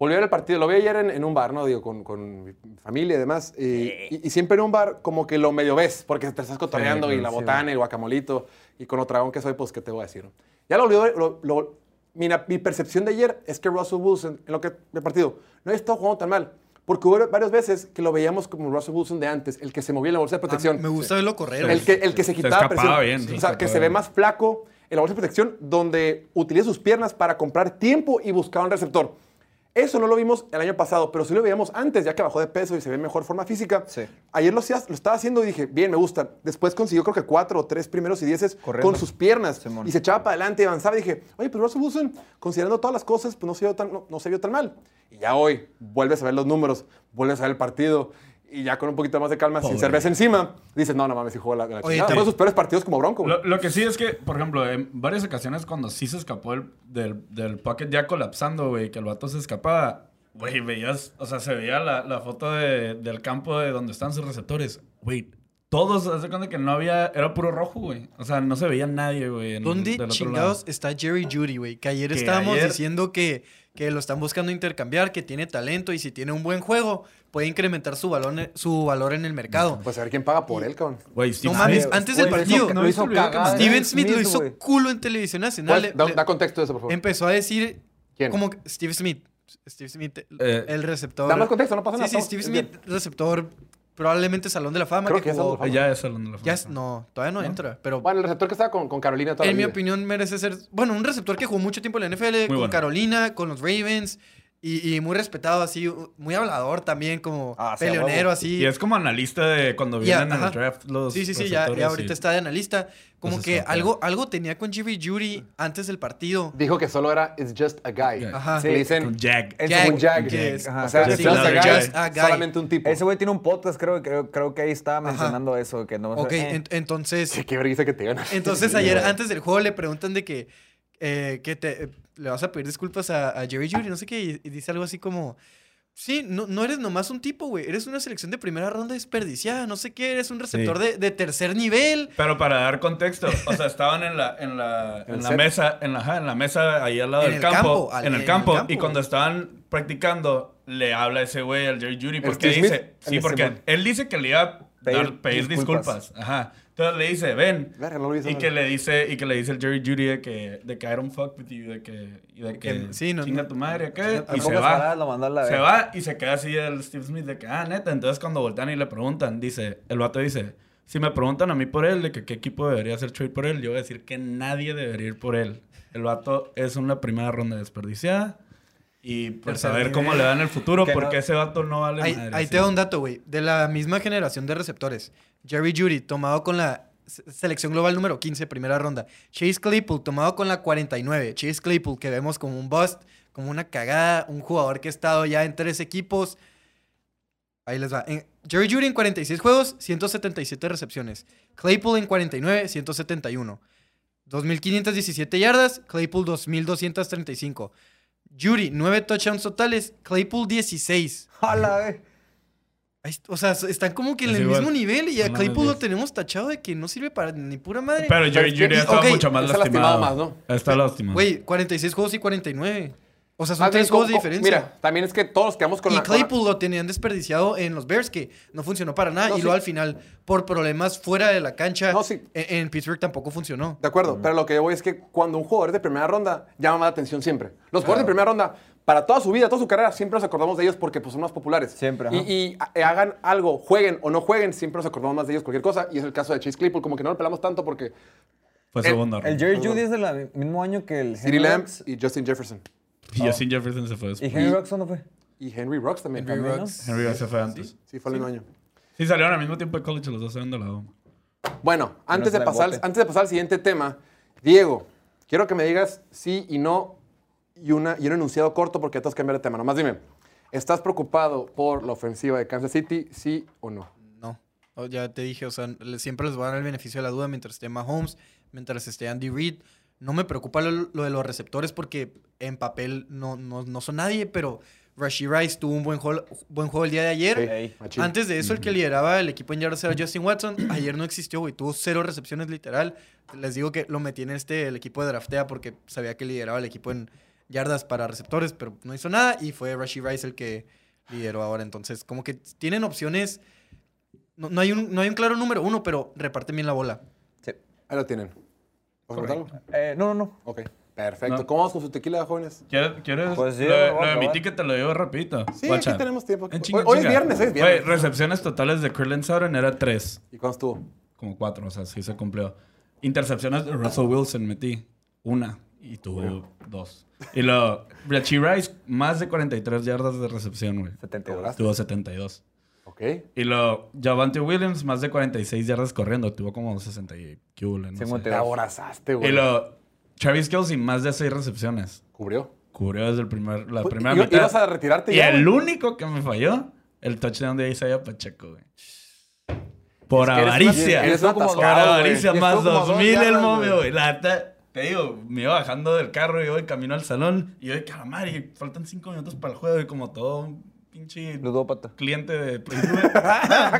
volví a ver el partido. Lo vi ayer en, en un bar, ¿no? Digo, con, con mi familia y demás. Y, y- y siempre en un bar como que lo medio ves, porque te estás cotorreando Sí, y la sí, botana y el guacamolito. Y con lo tragón que soy, pues, ¿qué te voy a decir? Ya lo olvidó. Lo, lo- mi, mi percepción de ayer es que Russell Wilson, en lo que el partido, no había estado jugando tan mal. Porque hubo varias veces que lo veíamos como Russell Wilson de antes, el que se movía en la bolsa de protección. Ah, me gusta verlo correr. El que, el que se Se quitaba escapaba presión. bien, se o sea, que escapaba se ve bien. más flaco, en la bolsa de protección donde utiliza sus piernas para comprar tiempo y buscar un receptor. Eso no lo vimos el año pasado, pero sí lo veíamos antes, ya que bajó de peso y se ve en mejor forma física. Sí. Ayer lo, estaba haciendo y dije, bien, me gusta. Después consiguió creo que cuatro o tres primeros y dieces Corriendo. con sus piernas. Simón. Y se echaba para adelante y avanzaba. Y dije, oye, pues Russell Wilson, considerando todas las cosas, pues no se vio tan, no, no se vio tan mal. Y ya hoy vuelves a ver los números, vuelves a ver el partido. Y ya con un poquito más de calma, sin Pobre. cerveza encima, dices, no, no mames, hijo de la, la Oye, te- sus peores partidos como Bronco. Lo, lo que sí es que, por ejemplo, en varias ocasiones cuando sí se escapó el- del, del pocket ya colapsando, güey, que el vato se escapaba, güey, veías, o sea, se veía la, la foto de- del campo de donde están sus receptores. Güey, todos, haz de cuenta que no había, era puro rojo, güey. O sea, no se veía nadie, güey. ¿Dónde chingados lado. está Jerry Judy, güey? Que ayer Que estábamos ayer- diciendo que, que lo están buscando intercambiar, que tiene talento y si tiene un buen juego, puede incrementar su valor, su valor en el mercado. Pues a ver quién paga por él, cabrón. Güey, No mames, Smith- antes del partido, hizo- ¿no hizo cagada? Steven de Smith lo hizo güey. culo en televisión nacional. Da, Le- da contexto de eso, por favor. empezó a decir ¿Quién? como que Steve Smith. Steve Smith, Eh, el receptor. Da más contexto, no pasa Sí, nada. sí, estamos- Steve es Smith, receptor, probablemente Salón de la Fama. Creo que que ya jugó- Salón de Ya es hablando de la ya foto. es- no, todavía no, entra. Pero Bueno, el receptor que estaba con, con Carolina toda la en mi vida. opinión merece ser, bueno, un receptor que jugó mucho tiempo en la NFL, con bueno. Carolina, con los Ravens. Y, y muy respetado, así, muy hablador también, como Ah, sí, a peleonero, así. Y es como analista de cuando vienen en ajá. el draft los Sí, sí, sí, ya, ya ahorita y- está de analista. Como Los que algo, algo tenía con Jerry Judy antes del partido. Dijo que solo era It's just a guy. Ajá. Que le dicen Con Jag. Es Jag, un jag. que es- Ajá. O sea, Just it's just a guy. Just a guy. Solamente un tipo. Ese güey tiene un podcast, creo, creo, creo que ahí estaba mencionando eso. Que no, Ok, eh. en- entonces, Sí, qué vergüenza que te digan. entonces ayer antes del juego le preguntan de que, eh, que te, eh, le vas a pedir disculpas a, a Jerry Judy, no sé qué, y, y dice algo así como, sí, no, no eres nomás un tipo, güey, eres una selección de primera ronda desperdiciada, no sé qué, eres un receptor Sí. de, de tercer nivel. Pero para dar contexto, o sea, estaban en la, en la, En la mesa, en la, en la mesa ahí al lado En del el campo, campo, al- en el el campo, campo, y cuando estaban practicando, le habla ese güey al Jerry Judy porque dice, sí, porque él dice que le iba a Pedir dar- pedir disculpas. disculpas. Ajá. Entonces le dice, ven. Verga, no lo Y que le dice, y que le dice el Jerry Judy de que, de que I don't fuck with you, de que, y de que, que- sí, no- chinga no- tu madre, acá, y se va. la Se va y se queda así el Steve Smith de que, ah, neta. Entonces cuando voltean y le preguntan, dice, el vato dice, si me preguntan a mí por él, de que qué equipo debería hacer trade por él, yo voy a decir que nadie debería ir por él. El vato es una primera ronda desperdiciada. Y pues a ver cómo le da en el futuro, Que porque no- ese vato no vale Ahí, madre, ahí sí. te da un dato, güey. De la misma generación de receptores. Jerry Judy, tomado con la se- selección global número 15, primera ronda. Chase Claypool, tomado con la 49. Chase Claypool, que vemos como un bust, como una cagada, un jugador que ha estado ya en tres equipos. Ahí les va. Jerry Judy en 46 juegos, 177 recepciones. Claypool en 49, 171. 2.517 yardas, Claypool 2.235. Judy, 9 touchdowns totales, Claypool 16. Jala, eh. O sea, están como que en Es el igual. mismo nivel y a Claypool lo mismas. tenemos tachado de que no sirve para ni pura madre. Pero que- estado ok, mucho más está lastimado lastimado. más, Está lastimado. Güey, 46 juegos y 49. O sea, son Más bien, tres juegos de diferencia. Mira, también es que todos quedamos con y la... la- Claypool lo tenían desperdiciado en los Bears, que no funcionó para nada. No, y sí. luego al final, por problemas fuera de la cancha, No, sí. en, en Pittsburgh tampoco funcionó. De acuerdo, pero lo que yo voy es que cuando un jugador es de primera ronda, llama más la atención siempre. Los jugadores de primera ronda, para toda su vida, toda su carrera, siempre nos acordamos de ellos porque pues, son más populares. Siempre, Y, ajá. y, eh, hagan algo, jueguen o no jueguen, siempre nos acordamos más de ellos cualquier cosa. Y es el caso de Chase Claypool, como que no lo pelamos tanto porque Fue el- segundo. El Jerry Judy es del mismo año que el Henry Rux. y Justin Jefferson. Y Justin Jefferson se fue ¿Y después. Henry Rux no fue? Y Henry Rocks también. Henry Ruggs. Henry Ruggs se fue antes. Sí, fue el mismo año. Sí, salieron al mismo tiempo de college, los dos se de lado. Bueno, antes de, pasar, antes de pasar al siguiente tema, Diego, quiero que me digas sí y no y, una, y un enunciado corto porque te vas a cambiar de tema. Nomás dime, ¿estás preocupado por la ofensiva de Kansas City, sí o no? No. O- Ya te dije, o sea, siempre les voy a dar el beneficio de la duda mientras esté Mahomes, mientras esté Andy Reid. No me preocupa lo, lo de los receptores porque en papel no, no, no son nadie, pero Rashid Rice tuvo un buen juego, buen juego el día de ayer. Sí. Antes de eso, el que lideraba el equipo en yardas era Justin Watson. Ayer no existió, güey. Tuvo cero recepciones literal. Les digo que lo metí en este, el equipo de draftea porque sabía que lideraba el equipo en yardas para receptores, pero no hizo nada y fue Rashid Rice el que lideró ahora. Entonces, como que tienen opciones. No, no hay, un, no hay un claro número uno, pero reparten bien la bola. Sí. Ahí lo tienen. Eh, no, no, no. Ok, perfecto. No. ¿Cómo vamos con su tequila, jóvenes? ¿Quieres? quieres Pues sí, lo, a lo de mi ticket te lo digo rapidito. Sí, Guacha. aquí tenemos tiempo. En Hoy, chinga, hoy es viernes, hoy es viernes. Recepciones totales de Curlin Sauron era 3. ¿Y cuándo estuvo? Como 4, o sea, sí se cumplió. Intercepciones de Russell Wilson metí. Una. Y tuvo dos. Y luego, Richie Rice, más de 43 yardas de recepción, güey. 72. Tuvo 72. Ok. Y luego, Javante Williams, más de 46 yardas corriendo. Tuvo como 60 y qué hubo, no sé. 52. Te aborazaste, Y güey. luego, Travis Kelsey, más de 6 recepciones. Cubrió. Cubrió desde el primer, la primera Iba- mitad. Ibas a retirarte Y ya, el güey. único que me falló, el touchdown de Isaiah Pacheco, güey. Por Es que eres una- avaricia. eres un Por avaricia, Y más estuvo como 2000 dos el momio, güey. La te digo, me iba bajando del carro y voy camino al salón. Y yo de calamar, y faltan 5 minutos para el juego. Y como todo un pinche Ludópata. cliente de Play.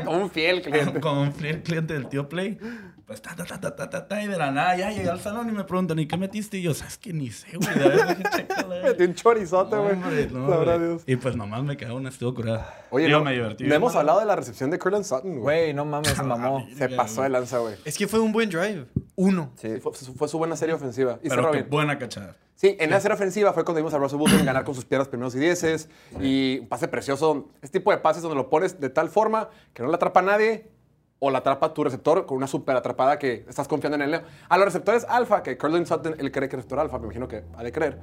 Como un fiel cliente. Como un fiel cliente del tío Play. Pues ta, ta, ta, ta, ta, ta, ta, y de la nada ya llegué al salón y me preguntan, ¿y qué metiste? Y yo, ¿sabes qué? Ni sé, güey. Metí un chorizote, güey. No, güey. Dios. Y pues nomás me quedó una, estuvo curada. Oye, Digo, no, me divertí. no hemos hablado de la recepción de Curtin Sutton, güey. Güey, no mames, se mamó. Se pasó de lanza, güey. Es que fue un buen drive. Uno. Sí. Fue, fue su buena serie ofensiva. Y Pero qué bien. buena cachada. Sí, en la serie ofensiva fue cuando vimos a Russell Wilson ganar con sus piernas primeros y dieces. Y un pase precioso. Este tipo de pases donde lo pones de tal forma que no le atrapa a nadie o la atrapa tu receptor con una super atrapada que estás confiando en él. A los receptores alfa, que Curlin Sutton, él cree que es receptor alfa, me imagino que ha de creer.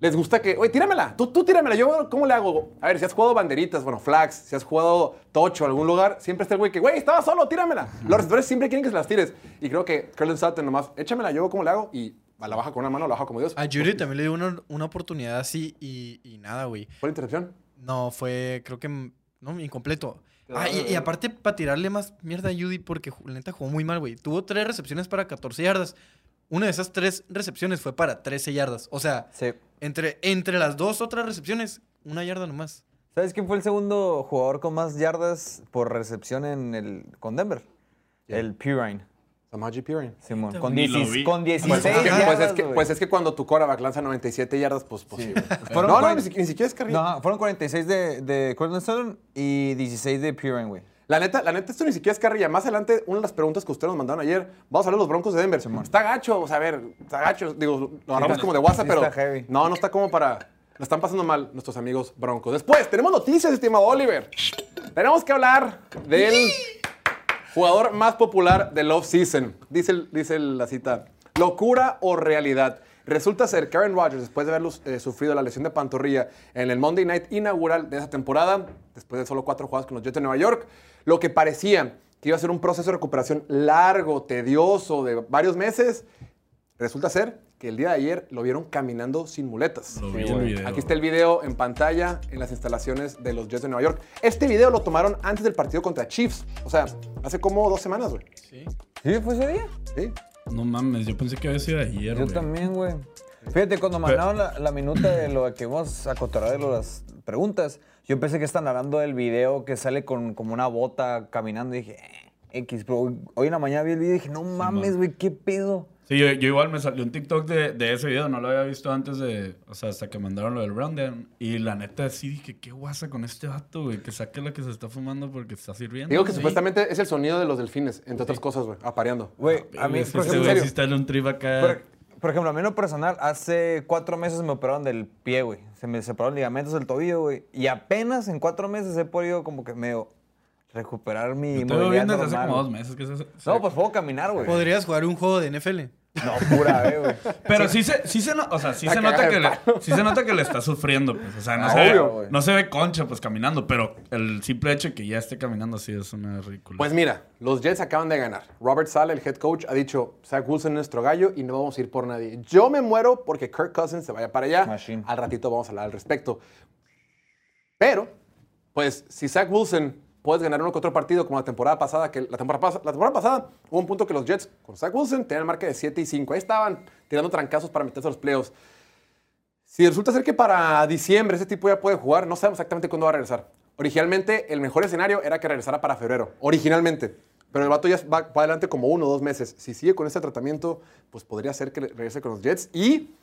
Les gusta que, oye, tíramela, tú, tú tíramela, yo, ¿cómo le hago? A ver, si has jugado banderitas, bueno, flags, si has jugado tocho en algún lugar, siempre está el güey que, güey, estaba solo, tíramela. Los receptores siempre quieren que se las tires. Y creo que Curlin Sutton nomás, échamela, yo, ¿cómo le hago? Y la baja con una mano, la baja como Dios. A Judy también le dio una, una oportunidad así y, y nada, güey. ¿Fue la intercepción? No, fue, creo que, no, incompleto. Ah, y, y aparte, para tirarle más mierda a Judy, porque la neta jugó muy mal, güey. Tuvo tres recepciones para 14 yardas. Una de esas tres recepciones fue para 13 yardas. O sea, Sí. entre, entre las dos otras recepciones, una yarda nomás. ¿Sabes quién fue el segundo jugador con más yardas por recepción en el, con Denver? El Pirine. Samaji Pirin. Simón. Con, Ni lo 16 vi. con 16 Pues, es que, yardas, pues, es que, pues es que cuando tu quarterback lanza 97 yardas, pues posible. Fueron no, no, ni, siquiera- ni siquiera es carril. No, fueron 46 de, de Cortland y 16 de Pirine, güey. La neta, la neta, esto ni siquiera es carrilla. Más adelante, una de las preguntas que ustedes nos mandaron ayer, vamos a hablar de los Broncos de Denver. Está gacho, o sea, a ver, está gacho. Digo, lo agarramos como de WhatsApp, pero heavy. no, no está como para... La están pasando mal nuestros amigos Broncos. Después, tenemos noticias, estimado Oliver. Tenemos que hablar del jugador más popular del off-season. Dice, dice la cita, locura o realidad. Resulta ser Karen Rodgers, después de haber eh, sufrido la lesión de pantorrilla en el Monday Night inaugural de esa temporada, después de solo cuatro jugadas con los Jets de Nueva York, lo que parecía que iba a ser un proceso de recuperación largo, tedioso, de varios meses, resulta ser que el día de ayer lo vieron caminando sin muletas. Lo vi el video. Aquí está el video en pantalla en las instalaciones de los Jets de Nueva York. Este video lo tomaron antes del partido contra Chiefs. O sea, hace como dos semanas, güey. Sí. ¿Sí fue ese día? ¿Sí? No mames, yo pensé que había sido ayer, Yo güey. también, güey. Fíjate, cuando mandaron la, la minuta de lo que vamos a cotorrear de las preguntas, yo pensé que están hablando del video que sale con como una bota caminando y dije, eh, X, pero hoy, hoy en la mañana vi el video y dije, no mames, güey, qué pedo. Sí, yo, yo igual me salió un TikTok de, de ese video, no lo había visto antes de, o sea, hasta que mandaron lo del rundown. Y la neta sí dije, qué guasa con este vato, güey, que saque la que se está fumando porque está sirviendo. Digo que Sí. supuestamente es el sonido de los delfines, entre otras cosas, güey, apareando. Güey, a mí, Ese por güey ejemplo, sí está en un trip acá. por, por ejemplo, a mí en lo personal, hace cuatro meses me operaron del pie, güey. Se me separaron ligamentos del tobillo, güey. Y apenas en cuatro meses he podido como que medio recuperar mi Yo te veo movilidad bien desde hace como dos meses. Que se- No, pues puedo caminar, güey. Podrías jugar un juego de NFL. No, pura, eh, güey. Pero sí se, sí se, no- o sea, sí se nota que le, sí se nota que le está sufriendo, pues. O sea, no, Ah, se, obvio, ve, no se ve concha, pues, caminando. Pero el simple hecho de que ya esté caminando así es una ridícula. Pues mira, los Jets acaban de ganar. Robert Sala, el head coach, ha dicho, Zach Wilson es nuestro gallo y no vamos a ir por nadie. Yo me muero porque Kirk Cousins se vaya para allá. Machine. Al ratito vamos a hablar al respecto. Pero, pues, si Zach Wilson puedes ganar uno que otro partido como la temporada pasada, que la temporada, la temporada pasada hubo un punto que los Jets con Zach Wilson tenían marca de 7 y 5. Ahí estaban tirando trancazos para meterse a los playoffs. Si resulta ser que para diciembre ese tipo ya puede jugar, no sabemos exactamente cuándo va a regresar. Originalmente, el mejor escenario era que regresara para febrero. Originalmente. Pero el vato ya va, va adelante como uno o dos meses. Si sigue con este tratamiento, pues podría ser que regrese con los Jets. Y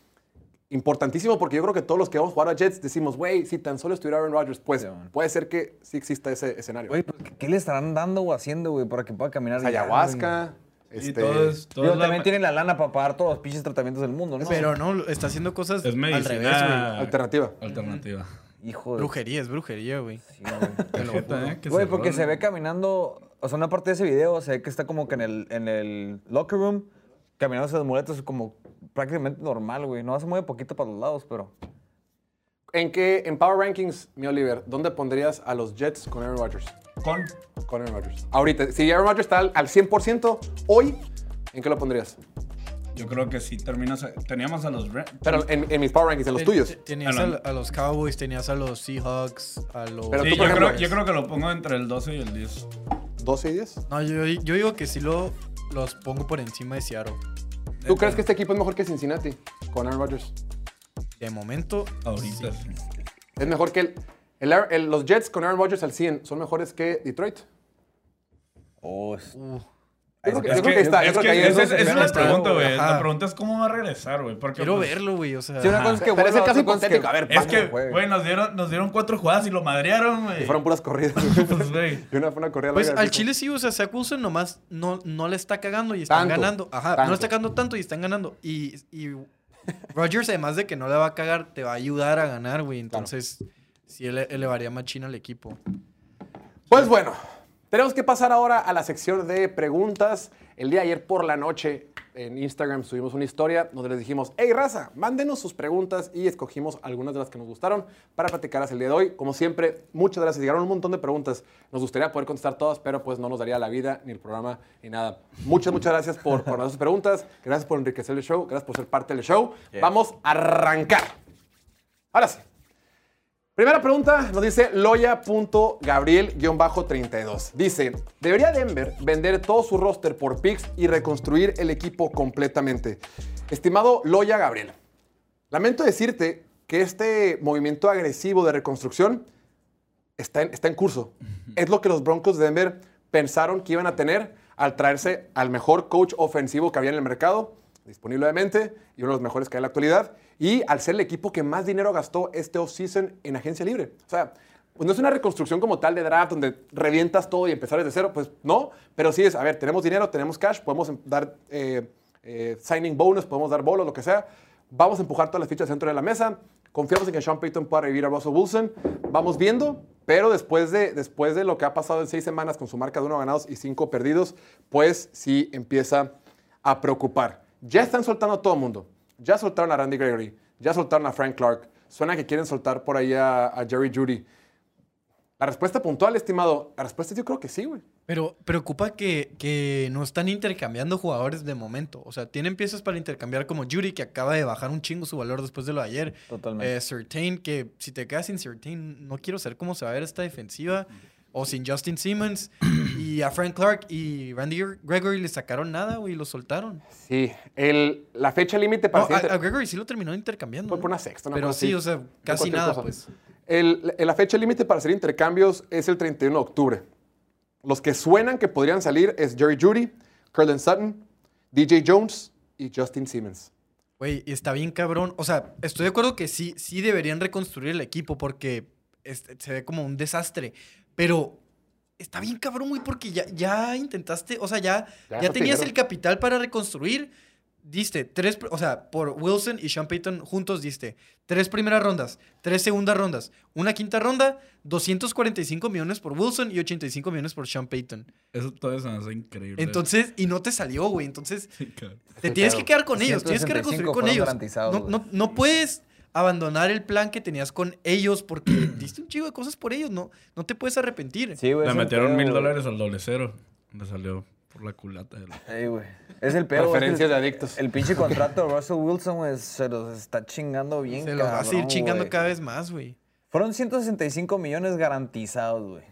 importantísimo, porque yo creo que todos los que vamos a jugar a Jets decimos, güey, si tan solo estuviera Aaron Rodgers, pues Sí, puede ser que sí exista ese escenario. Güey, pues, ¿qué le estarán dando o haciendo, güey, para que pueda caminar ya, ayahuasca. y este, todo es, todo güey? Digo, es la- también tienen la lana para pagar todos los pinches tratamientos del mundo, ¿no? Pero no, está haciendo cosas es al medicina revés, güey. Alternativa. alternativa. Hijo de... Brujería, es brujería, güey. Sí, güey. ¿eh? Güey, se porque se ve caminando, o sea, una parte de ese video se ve que está como que en el, en el locker room caminando esas muletas como prácticamente normal, güey. No se mueve poquito para los lados, pero... ¿En qué, en Power Rankings, mi Oliver, dónde pondrías a los Jets con Aaron Rodgers? Con. Con Aaron Rodgers. Ahorita, si Aaron Rodgers está al, al 100% hoy, ¿en qué lo pondrías? Yo creo que sí terminas. Teníamos a los. Pero en, en mis Power Rankings, en los tuyos. te- Tenías a, a los Cowboys, tenías a los Seahawks, a los... Pero Sí, tú, yo, por ejemplo, creo, yo creo que lo pongo entre el 12 y el 10. 12 y 10. No, yo, yo digo que sí lo, los pongo por encima de Seattle. ¿Tú crees que este equipo es mejor que Cincinnati con Aaron Rodgers? De momento, Ahorita. sí. Es mejor que el, el Aaron- el- los Jets con Aaron Rodgers al 100 son mejores que Detroit. Oh, es- uh, Creo que, Es yo creo que está. Es que esa es- es, esa es la pregunta, güey. La pregunta es cómo va a regresar, güey. Quiero pues, verlo, güey, o sea... Sí, una cosa es que Pero es el caso es hipotético. A ver, Es que, güey, nos dieron, nos dieron cuatro jugadas y lo madrearon, güey. Y fueron puras corridas. Pues, güey. y una fue una corrida Pues larga, al tipo. Chile sí, o sea, Zach Wilson nomás no, no le está cagando y están Tanto, ganando. Ajá, no le está cagando tanto y están ganando. Y, y Rodgers, además de que no le va a cagar, te va a ayudar a ganar, güey. Entonces, sí ele- elevaría más china al equipo. Pues bueno, tenemos que pasar ahora a la sección de preguntas. El día de ayer por la noche en Instagram subimos una historia donde les dijimos, hey raza, mándenos sus preguntas y escogimos algunas de las que nos gustaron para platicarlas el día de hoy. Como siempre, muchas gracias. Llegaron un montón de preguntas. Nos gustaría poder contestar todas, pero pues no nos daría la vida, ni el programa, ni nada. Muchas, muchas gracias por, por sus preguntas. Gracias por enriquecer el show. Gracias por ser parte del show. Vamos a arrancar. Ahora sí. Primera pregunta nos dice loya.gabriel-32. Dice, ¿debería Denver vender todo su roster por picks y reconstruir el equipo completamente? Estimado Loya Gabriel, lamento decirte que este movimiento agresivo de reconstrucción está en, está en curso. Es lo que los Broncos de Denver pensaron que iban a tener al traerse al mejor coach ofensivo que había en el mercado, disponible obviamente, y uno de los mejores que hay en la actualidad, y al ser el equipo que más dinero gastó este offseason en agencia libre. O sea, pues no es una reconstrucción como tal de draft donde revientas todo y empezar desde cero, pues no, pero sí es, a ver, tenemos dinero, tenemos cash, podemos em- dar eh, eh, signing bonus, podemos dar bolos, lo que sea. Vamos a empujar todas las fichas dentro de la mesa. Confiamos en que Sean Payton pueda revivir a Russell Wilson. Vamos viendo, pero después de, después de lo que ha pasado en seis semanas con su marca de uno ganados y cinco perdidos, pues sí empieza a preocupar. Ya están soltando a todo el mundo. Ya soltaron a Randy Gregory, ya soltaron a Frank Clark. Suena que quieren soltar por ahí a, a Jerry Judy. La respuesta puntual, estimado, la respuesta es yo creo que sí, güey. Pero preocupa que, que no están intercambiando jugadores de momento. O sea, tienen piezas para intercambiar como Judy, que acaba de bajar un chingo su valor después de lo de ayer. Totalmente. Eh, Certain, que si te quedas sin Certain, no quiero saber cómo se va a ver esta defensiva. O sin Justin Simmons. y a Frank Clark y Randy Gregory le sacaron nada, güey, y lo soltaron. Sí, el, la fecha límite para No, a, a Gregory sí lo terminó intercambiando. Fue ¿no? por una sexta, una Pero sí, o sea, No casi nada, cosa. pues. El- la fecha límite para hacer intercambios es el 31 de octubre. Los que suenan que podrían salir es Jerry Judy, Curlin Sutton, DJ Jones y Justin Simmons. Güey, está bien cabrón. O sea, estoy de acuerdo que sí, sí deberían reconstruir el equipo porque se ve como un desastre. Pero está bien cabrón, güey, porque ya, ya intentaste, o sea, ya, Ya tenías el capital para reconstruir. Diste tres, o sea, por Wilson y Sean Payton juntos diste tres primeras rondas, tres segundas rondas, una quinta ronda, 245 millones por Wilson y 85 millones por Sean Payton. Eso todo se me hace increíble. Entonces, y no te salió, güey. Entonces, Sí, te tienes que quedar con ellos, tienes que 165 reconstruir con ellos. No, no, no puedes abandonar el plan que tenías con ellos porque diste un chivo de cosas por ellos, no, no te puedes arrepentir. Sí, güey. Le metieron mil dólares al doble cero. Le salió por la culata. de la- Ey, güey. Es el peor. Preferencias de adictos. El pinche contrato de Russell Wilson, güey, se los está chingando bien, Se los vas a ir cabrón, chingando cada vez más, güey. Fueron 165 millones garantizados, güey.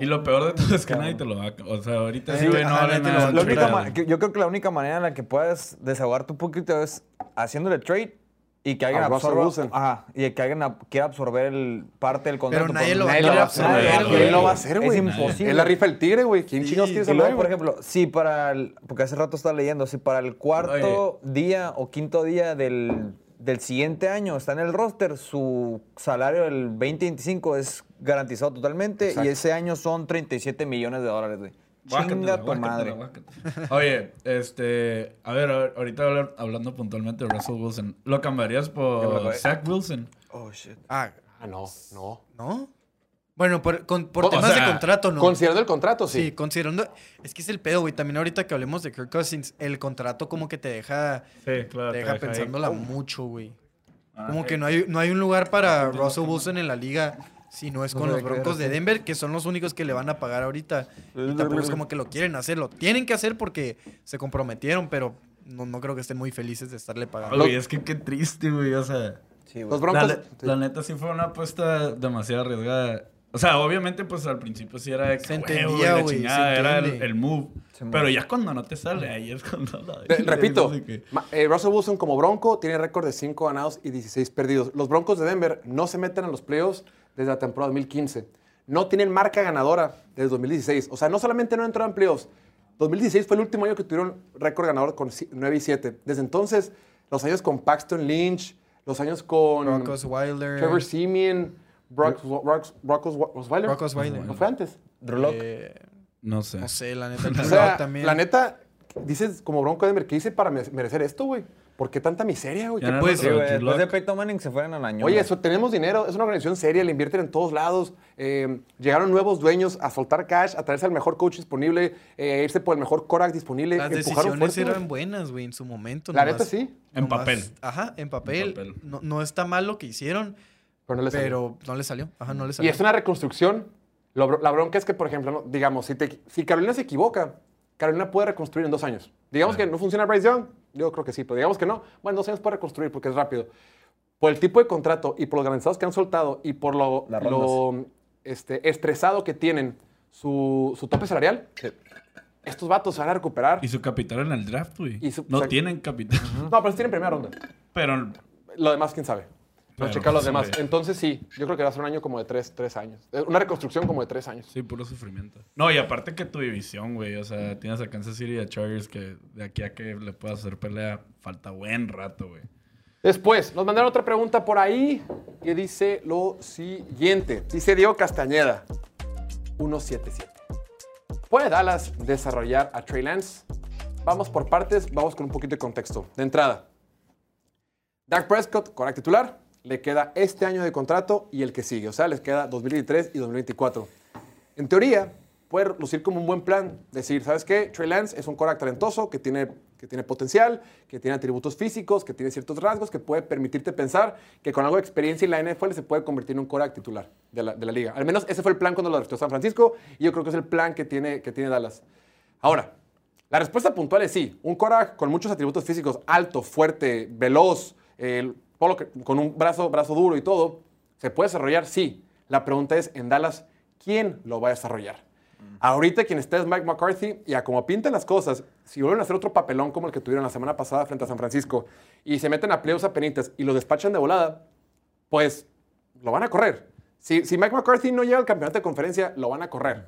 Y lo peor de todo es que nadie te lo va a... O sea, ahorita sí, güey, no vale nadie te lo nada. va yo creo que la única manera en la que puedas desahogarte un poquito es haciéndole trade y que alguien A Russell absorba. Wilson. Ajá, y que alguien ab- quiera absorber el, parte del contrato. nadie pero lo a Nadie lo va a hacer, absorber, güey. güey. Él lo va a hacer, Es imposible. Es la rifa el tigre, güey. ¿Quién Sí, chingados hablar, luego, por ejemplo, si para el. Porque hace rato estaba leyendo, si para el cuarto día o quinto día del, del siguiente año está en el roster, su salario del 2025 es garantizado totalmente Exacto. y ese año son 37 millones de dólares, güey. Guácatela, Chinga tu madre. guácatela. Oye, este... A ver, a ver, ahorita hablar- hablando puntualmente de Russell Wilson. ¿Lo cambiarías por. Zach Wilson? Oh, shit. Ah, Ah, no, no. ¿no? Bueno, por, con- por O temas sea, de contrato, ¿no? Considerando el contrato, Sí, sí. considerando. Es que es el pedo, güey. También ahorita que hablemos de Kirk Cousins, el contrato como que te deja, Sí, claro. te te deja ahí. pensándola mucho, güey. Ah, Como eh. que no hay, no hay un lugar para Russell Wilson en la liga si no es con los a Broncos de. Denver, que son los únicos que le van a pagar ahorita. Y tampoco es como que lo quieren hacer, lo tienen que hacer porque se comprometieron, pero no, no creo que estén muy felices de estarle Ah, pagando. Güey, es que qué triste, güey. O sea, Sí, güey. Los la, Broncos. le- la neta sí fue una apuesta demasiado arriesgada. O sea, obviamente, pues al principio sí era de que, Se "Huevo, entendía, la güey, chingada, se era el, move. Se Pero ya cuando no te sale, ahí es cuando la... Repito, que- eh, Russell Wilson como Bronco tiene récord de 5 ganados y 16 perdidos. Los Broncos de Denver no se meten en los playoffs desde la temporada 2015. No tienen marca ganadora desde 2016. O sea, no solamente no entraron en playoffs. 2016 fue el último año que tuvieron récord ganador con si- 9 y 7. Desde entonces, los años con Paxton Lynch, los años con Brock Osweiler. Trevor Simeon, Brock, Brock, Brock Oswe- Osweiler. Brock Osweiler. ¿No fue antes? Drew. Eh, No sé. no sé, la neta. O sea, también. la neta, dices como Bronco de Denver, ¿qué hice para me- merecer esto, güey? ¿Por qué tanta miseria, güey? ¿Qué no Sí, Pero güey, Después de Peyton Manning se fueron al año. Oye, eso, tenemos dinero, es una organización seria, le invierten en todos lados. eh, llegaron nuevos dueños a soltar cash, a traerse al mejor coach disponible, eh, a irse por el mejor Korak disponible. Las decisiones fuerte, eran güey. buenas, güey, en su momento. La neta sí, En nomás- papel. Ajá, en papel. En papel. No, no está mal lo que hicieron, pero no le salió. pero no le salió. Ajá, no le Y salió. es una reconstrucción. La bronca es que, por ejemplo, ¿no? digamos, si, te- si Carolina se equivoca, Carolina puede reconstruir en dos años. Digamos que no funciona Bryce Young, yo creo que sí, pero digamos que no, bueno, en dos años puede reconstruir porque es rápido. Por el tipo de contrato y por los garantizados que han soltado y por lo, este, estresado que tienen su, su tope salarial, estos vatos se van a recuperar. Y su capital en el draft, güey. No o sea- tienen capital. No, pero sí tienen primera ronda. Pero Lo demás, quién sabe. No Pero checar los demás. Entonces sí, yo creo que va a ser un año como de tres, tres años. Eh, Una reconstrucción como de tres años. Sí, puro sufrimiento. No, y aparte que tu división, güey. O sea, tienes a Kansas City y a Chargers que de aquí a que le puedas hacer pelea falta buen rato, güey. Después, nos mandaron otra pregunta por ahí que dice lo siguiente. Dice Diego Castañeda, 177. ¿Puede Dallas desarrollar a Trey Lance? Vamos por partes, vamos con un poquito de contexto. De entrada, Dak Prescott, correcto titular, le queda este año de contrato y el que sigue. O sea, les queda 2023 y 2024. En teoría, puede lucir como un buen plan. Decir, ¿sabes qué? Trey Lance es un coreback talentoso que tiene, que tiene potencial, que tiene atributos físicos, que tiene ciertos rasgos, que puede permitirte pensar que con algo de experiencia en la NFL se puede convertir en un coreback titular de la, de la liga. Al menos ese fue el plan cuando lo drafteó San Francisco y yo creo que es el plan que tiene, que tiene Dallas. Ahora, la respuesta puntual es sí. Un coreback con muchos atributos físicos, alto, fuerte, veloz, el- todo lo que- con un brazo, brazo duro y todo, ¿se puede desarrollar? Sí. La pregunta es, en Dallas, ¿quién lo va a desarrollar? Ahorita quien está es Mike McCarthy y a como pintan las cosas, si vuelven a hacer otro papelón como el que tuvieron la semana pasada frente a San Francisco y se meten a playoffs a penitas y lo despachan de volada, pues lo van a correr. Si, si Mike McCarthy no llega al campeonato de conferencia, lo van a correr.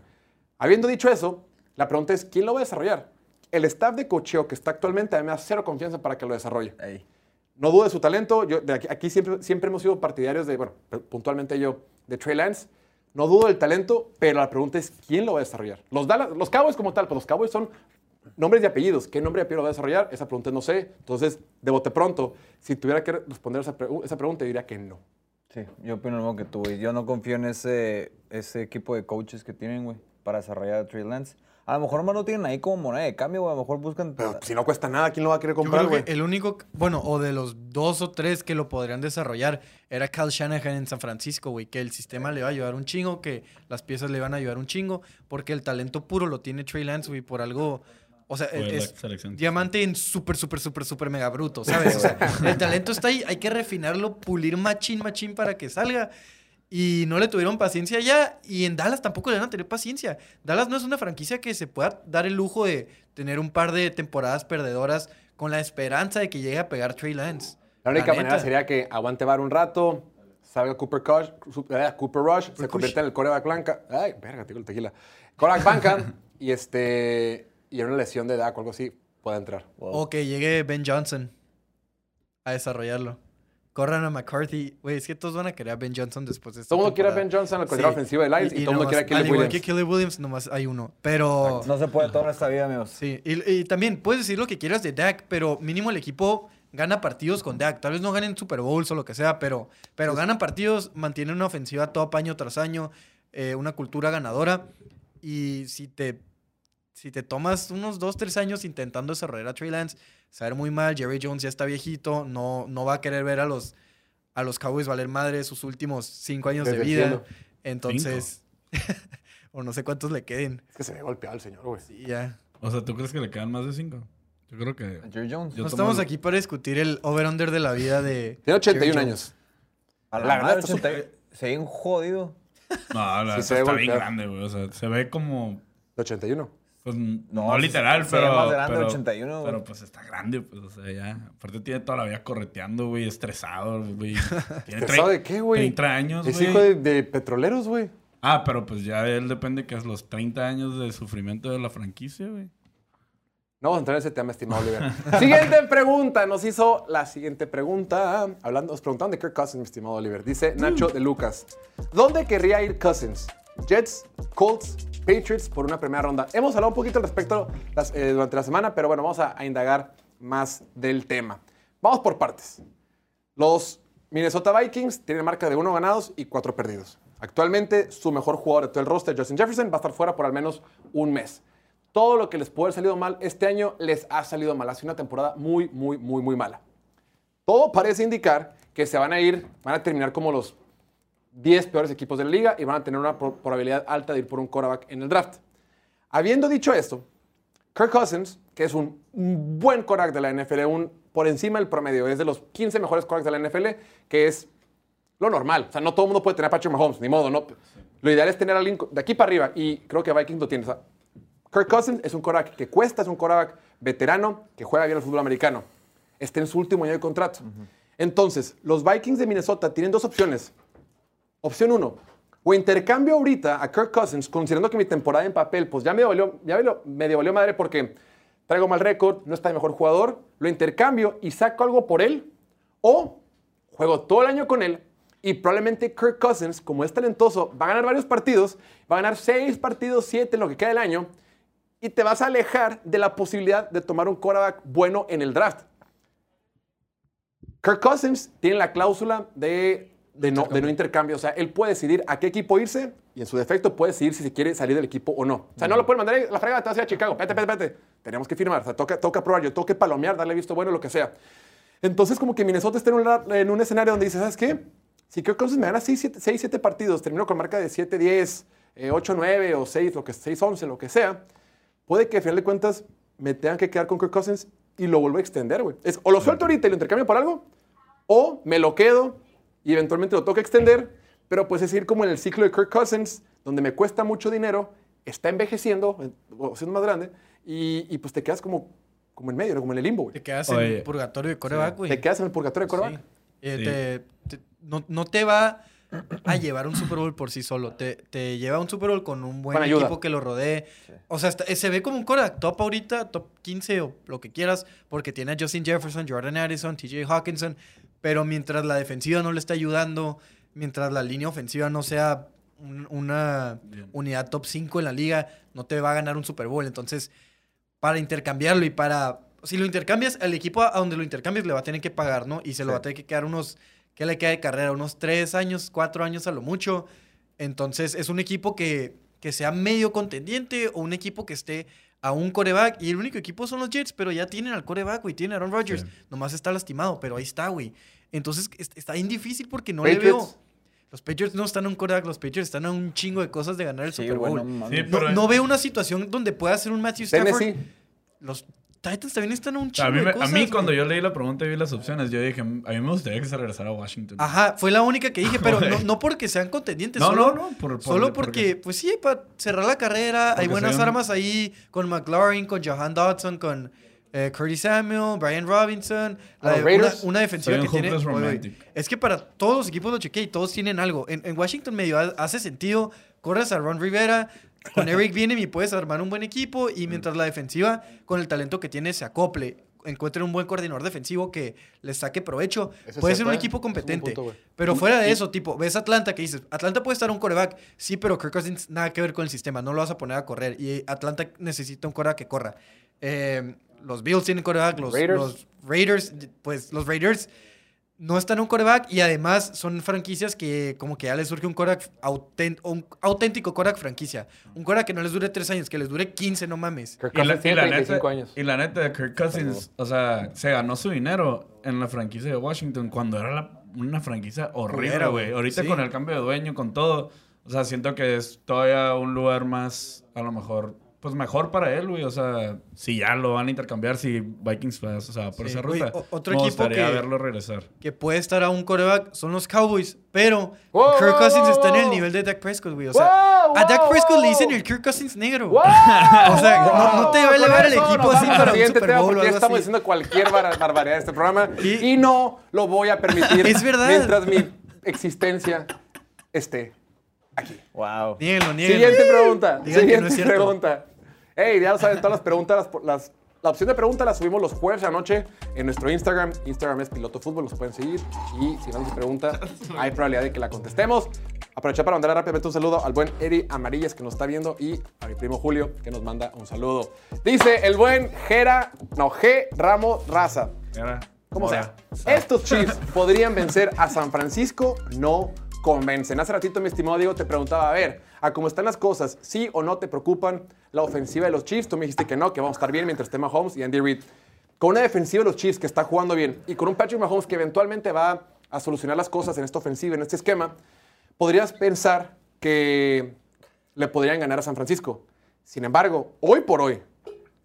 Habiendo dicho eso, la pregunta es, ¿quién lo va a desarrollar? El staff de cocheo que está actualmente a mí me da cero confianza para que lo desarrolle. Ey. No dudo de su talento. Yo, de aquí, siempre, hemos sido partidarios de, bueno, puntualmente yo, de Trey Lance. No dudo del talento, pero la pregunta es, ¿quién lo va a desarrollar? Los, Dallas- los Cowboys como tal, pues los Cowboys son nombres y apellidos. ¿Qué nombre y apellido va a desarrollar? Esa pregunta no sé. Entonces, de pronto, si tuviera que responder esa, esa pregunta, diría que no. Sí, yo opino lo mismo que tú, güey. Yo no confío en ese, ese equipo de coaches que tienen, güey, para desarrollar a Trey Lance. A lo mejor nomás lo tienen ahí como moneda de cambio, güey. A lo mejor buscan... Pero si no cuesta nada, ¿quién lo va a querer comprar, güey? el único, bueno, o de los dos o tres que lo podrían desarrollar era Cal Shanahan en San Francisco, güey, que el sistema le va a ayudar un chingo, que las piezas le van a ayudar un chingo, porque el talento puro lo tiene Trey Lance, güey, por algo, o sea, Fue es diamante en súper, súper, súper, súper mega bruto, ¿sabes? O sea, el talento está ahí, hay que refinarlo, pulir machín, machín para que salga. Y no le tuvieron paciencia ya. Y en Dallas tampoco le van a tener paciencia. Dallas no es una franquicia que se pueda dar el lujo de tener un par de temporadas perdedoras con la esperanza de que llegue a pegar Trey Lance. La única manera sería que aguante bar un rato, salga Cooper, Rush, su- eh, Cooper Rush, se convierta en el coreback blanca. Ay, verga, tengo el tequila. Coreback banca y este y en una lesión de edad o algo así pueda entrar. O que llegue Ben Johnson a desarrollarlo. Corran a McCarthy. Güey, es que todos van a querer a Ben Johnson después de esta Todo el mundo quiere a. Ben Johnson, el coordinador ofensivo de Lions, y, todo el mundo quiere a Al Caleb igual Williams. que Caleb Williams, nomás hay uno. Pero... No se puede toda esta vida, amigos. Sí, y, y también puedes decir lo que quieras de Dak, pero mínimo el equipo gana partidos con Dak. Tal vez no ganen Super Bowls o lo que sea, pero, pero ganan partidos, mantienen una ofensiva top año tras año. eh, una cultura ganadora. Y si te, si te tomas unos dos, tres años intentando desarrollar a Trey Lance, se va a ver muy mal. Jerry Jones ya está viejito, no, no va a querer ver a los, a los Cowboys valer madre sus últimos cinco años Desde de vida. Entonces, o no sé cuántos le queden. Es que se ve golpeado el señor, güey. Sí, ya. O sea, ¿tú crees que le quedan más de cinco? Yo creo que... Jerry Jones. Yo No estamos el- aquí para discutir el over-under de la vida de. Tiene 81 Jerry Jones. años. A la, La verdad, madre, está 80 se ve un jodido. No, la Sí, neta se ve está bien grande, güey. O sea, se ve como... De 81. Pues, no, literal, se pero... más grande, pero, 81, güey. Pero pues está grande, pues, o sea, ya. Aparte tiene toda la vida correteando, güey, estresado, güey. Tiene ¿Estresado tre- de qué, güey? 30 años, Es güey. hijo de, de petroleros, güey. Ah, pero pues ya él depende que es los 30 años de sufrimiento de la franquicia, güey. No vamos a entrar en ese tema, estimado Oliver. siguiente pregunta. Nos hizo la siguiente pregunta. Hablando, nos preguntaron de Kirk Cousins, mi estimado Oliver. Dice Nacho de Lucas. ¿Dónde querría ir Cousins? Jets, Colts, Patriots por una primera ronda. Hemos hablado un poquito al respecto las- eh, durante la semana, pero bueno, vamos a, a indagar más del tema. Vamos por partes. Los Minnesota Vikings tienen marca de uno ganados y cuatro perdidos. Actualmente, su mejor jugador de todo el roster, Justin Jefferson, va a estar fuera por al menos un mes. Todo lo que les puede haber salido mal este año les ha salido mal. Ha sido una temporada muy, muy, muy, muy mala. Todo parece indicar que se van a ir, van a terminar como los 10 peores equipos de la liga y van a tener una pro- probabilidad alta de ir por un quarterback en el draft. Habiendo dicho esto, Kirk Cousins, que es un, un buen quarterback de la NFL, un, por encima del promedio, es de los 15 mejores quarterbacks de la NFL, que es lo normal. O sea, no todo el mundo puede tener a Patrick Mahomes, ni modo, ¿no? Lo ideal es tener a alguien de aquí para arriba y creo que Vikings lo tiene. O sea, Kirk Cousins es un quarterback que cuesta, es un quarterback veterano que juega bien el fútbol americano. Está en su último año de contrato. Entonces, los Vikings de Minnesota tienen dos opciones. Opción uno, o intercambio ahorita a Kirk Cousins, considerando que mi temporada en papel, pues ya me valió, ya me valió madre porque traigo mal récord, no está el mejor jugador, lo intercambio y saco algo por él, o juego todo el año con él y probablemente Kirk Cousins, como es talentoso, va a ganar varios partidos, va a ganar seis partidos, siete en lo que queda del año, y te vas a alejar de la posibilidad de tomar un quarterback bueno en el draft. Kirk Cousins tiene la cláusula de, de no, de no intercambio. O sea, él puede decidir a qué equipo irse y en su defecto puede decidir si se quiere salir del equipo o no. O sea, no lo pueden mandar a la fregada, te vas a ir a Chicago. Espérate, espérate, espérate. Tenemos que firmar. O sea, toca, toca probar. Yo tengo que palomear, darle visto bueno, lo que sea. Entonces, como que Minnesota está en un, en un escenario donde dice, ¿sabes qué? Si Kirk Cousins me gana 6-7 partidos, termino con marca de 7-10, eh, 8-9 o 6, lo que 6-11, lo que sea, puede que a final de cuentas me tengan que quedar con Kirk Cousins y lo vuelvo a extender, güey. O lo suelto ahorita y lo intercambio por algo, o me lo quedo y eventualmente lo que extender, pero pues es ir como en el ciclo de Kirk Cousins, donde me cuesta mucho dinero, está envejeciendo, o siendo más grande, y, y, pues te quedas como, como en medio, como en el limbo, güey. Te quedas Oye. en purgatorio de coreback, güey. Te quedas en el purgatorio de Sí. coreback. Eh, Sí. te- te- no, no te va a llevar un Super Bowl por sí solo. Te, te lleva a un Super Bowl con un buen Con equipo que lo rodee. O sea, está- se ve como un coreback top ahorita, top 15 o lo que quieras, porque tiene a Justin Jefferson, Jordan Addison, TJ Hawkinson. Pero mientras la defensiva no le está ayudando, mientras la línea ofensiva no sea un- una unidad top 5 en la liga, no te va a ganar un Super Bowl. Entonces, para intercambiarlo y para... Si lo intercambias, el equipo a donde lo intercambies le va a tener que pagar, ¿no? Y se lo va a tener que quedar unos... ¿Qué le queda de carrera? Unos tres años, cuatro años a lo mucho. Entonces, es un equipo que, que sea medio contendiente o un equipo que esté a un coreback. Y el único equipo son los Jets, pero ya tienen al coreback, güey. Tienen a Aaron Rodgers. Sí. Nomás está lastimado, pero ahí está, güey. Entonces, es- está bien difícil porque no le veo... Los Patriots no están a un coreback, los Patriots están a un chingo de cosas de ganar el Sí, Super Bowl. no mames. Sí, No, pero- no veo una situación donde pueda ser un Matthew Stafford. Tennessee. Los Titans también están un chingo a mí, de a cuando yo leí la pregunta y vi las opciones, yo dije, a mí me gustaría que se regresara a Washington. Ajá, fue la única que dije, pero no, no porque sean contendientes. No, solo, no, no, por- por- solo porque- porque, pues sí, para cerrar la carrera, hay buenas un- armas ahí con McLaurin, con Jahan Dodson, con eh, Curtis Samuel, Brian Robinson. ¿A los de- una, una defensiva Soy que un tiene. Oye. Es que para todos los equipos lo chequeé y todos tienen algo. En, en Washington medio ha- hace sentido. Corres a Ron Rivera, con Eric Bienem y puedes armar un buen equipo. Y mientras la defensiva, con el talento que tiene, se acople, encuentren un buen coordinador defensivo que les saque provecho, puede ser un ¿eh? equipo competente. punto, pero fuera de eso, tipo, ves Atlanta que dices, Atlanta puede estar un coreback, sí, pero Kirk Cousins nada que ver con el sistema, no lo vas a poner a correr. Y Atlanta necesita un coreback que corra. Eh, los Bills tienen coreback, los Raiders. los Raiders, pues los Raiders no está en un coreback y además son franquicias que como que ya les surge un coreback autént- un auténtico coreback franquicia. Un coreback que no les dure tres años, que les dure 15, no mames. Kirk Y la, Cousins y tiene la 35 neta, años. y la neta de Kirk Cousins, o sea, se ganó su dinero en la franquicia de Washington cuando era la- una franquicia horrible, güey. güey. Ahorita Sí. con el cambio de dueño, con todo, o sea, siento que es todavía un lugar más, a lo mejor, pues mejor para él, güey. O sea, si ya lo van a intercambiar, si Vikings va, o sea, por Sí, esa ruta. o- otro me equipo que- verlo regresar. Que puede estar a un coreback son los Cowboys, pero Wow, Kirk Cousins wow, está en el nivel de Dak Prescott, güey. O sea, a Dak Prescott le dicen el Kirk Cousins negro. O sea, no- no te va a elevar el equipo nos así vamos para un siguiente Super tema, Bowl o porque algo estamos así. diciendo cualquier bar- barbaridad en este programa Y- y no lo voy a permitir Es verdad. mientras mi existencia esté aquí. Wow. Niéguenlo, niéguenlo. Siguiente pregunta. Siguiente no pregunta. Hey, ya lo saben, todas las preguntas, las, las- la opción de preguntas la subimos los jueves a la noche en nuestro Instagram. Instagram es Piloto Fútbol, los pueden seguir. Y si no se pregunta, hay probabilidad de que la contestemos. Aprovechar para mandar rápidamente un saludo al buen Eri Amarillas que nos está viendo y a mi primo Julio que nos manda un saludo. Dice el buen Gera, no, G. Ramos Raza. Como sea. Estos Chiefs podrían vencer a San Francisco, no convencen. Hace ratito, mi estimado Diego, te preguntaba, a ver, a cómo están las cosas, ¿sí o no te preocupan la ofensiva de los Chiefs? Tú me dijiste que no, que vamos a estar bien mientras esté Mahomes y Andy Reid. Con una defensiva de los Chiefs que está jugando bien y con un Patrick Mahomes que eventualmente va a solucionar las cosas en esta ofensiva, en este esquema, podrías pensar que le podrían ganar a San Francisco. Sin embargo, hoy por hoy,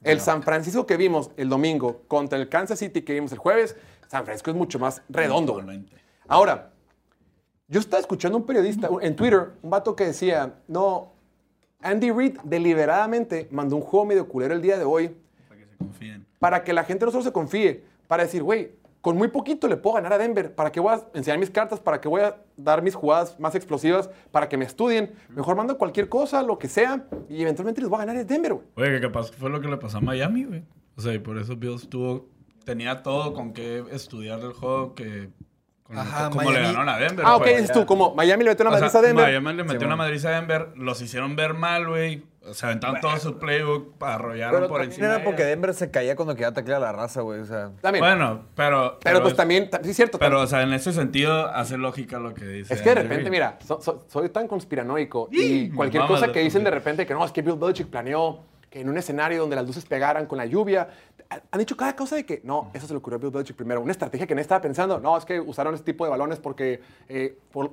el San Francisco que vimos el domingo contra el Kansas City que vimos el jueves, San Francisco es mucho más redondo. Ahora, yo estaba escuchando a un periodista en Twitter, un vato que decía, no, Andy Reid deliberadamente mandó un juego medio culero el día de hoy Para que se confíen. para que la gente no solo se confíe, para decir, güey, con muy poquito le puedo ganar a Denver, ¿para qué voy a enseñar mis cartas? ¿Para qué voy a dar mis jugadas más explosivas? ¿Para que me estudien? Mejor mando cualquier cosa, lo que sea, y eventualmente les voy a ganar a Denver, güey. Oye, que capaz fue lo que le pasó a Miami, güey. O sea, y por eso Bills tuvo, tenía todo con qué estudiar el juego que... Con Ajá, como le ganaron a Denver. Ah, ok, pues. dices tú, como Miami le metió una madriza a Denver. Miami le metió una madriza a Denver, los hicieron ver mal, güey. O sea, aventaron todo su playbook, arrollaron Pero por encima. era porque. Denver se caía cuando quería taclear a la raza, güey. O sea, También. Bueno, pero... pero, pues es- también, ta- sí es cierto. Pero, o sea, en ese sentido hace lógica lo que dice. es que de repente, mira, so- so- soy tan conspiranoico y Sí, cualquier cosa que dicen de repente que no, es que Bill Belichick planeó que en un escenario donde las luces pegaran con la lluvia, ha- han dicho cada cosa de que no, eso se le ocurrió a Bill Belichick primero. Una estrategia que nadie estaba pensando, no, es que usaron este tipo de balones porque eh, por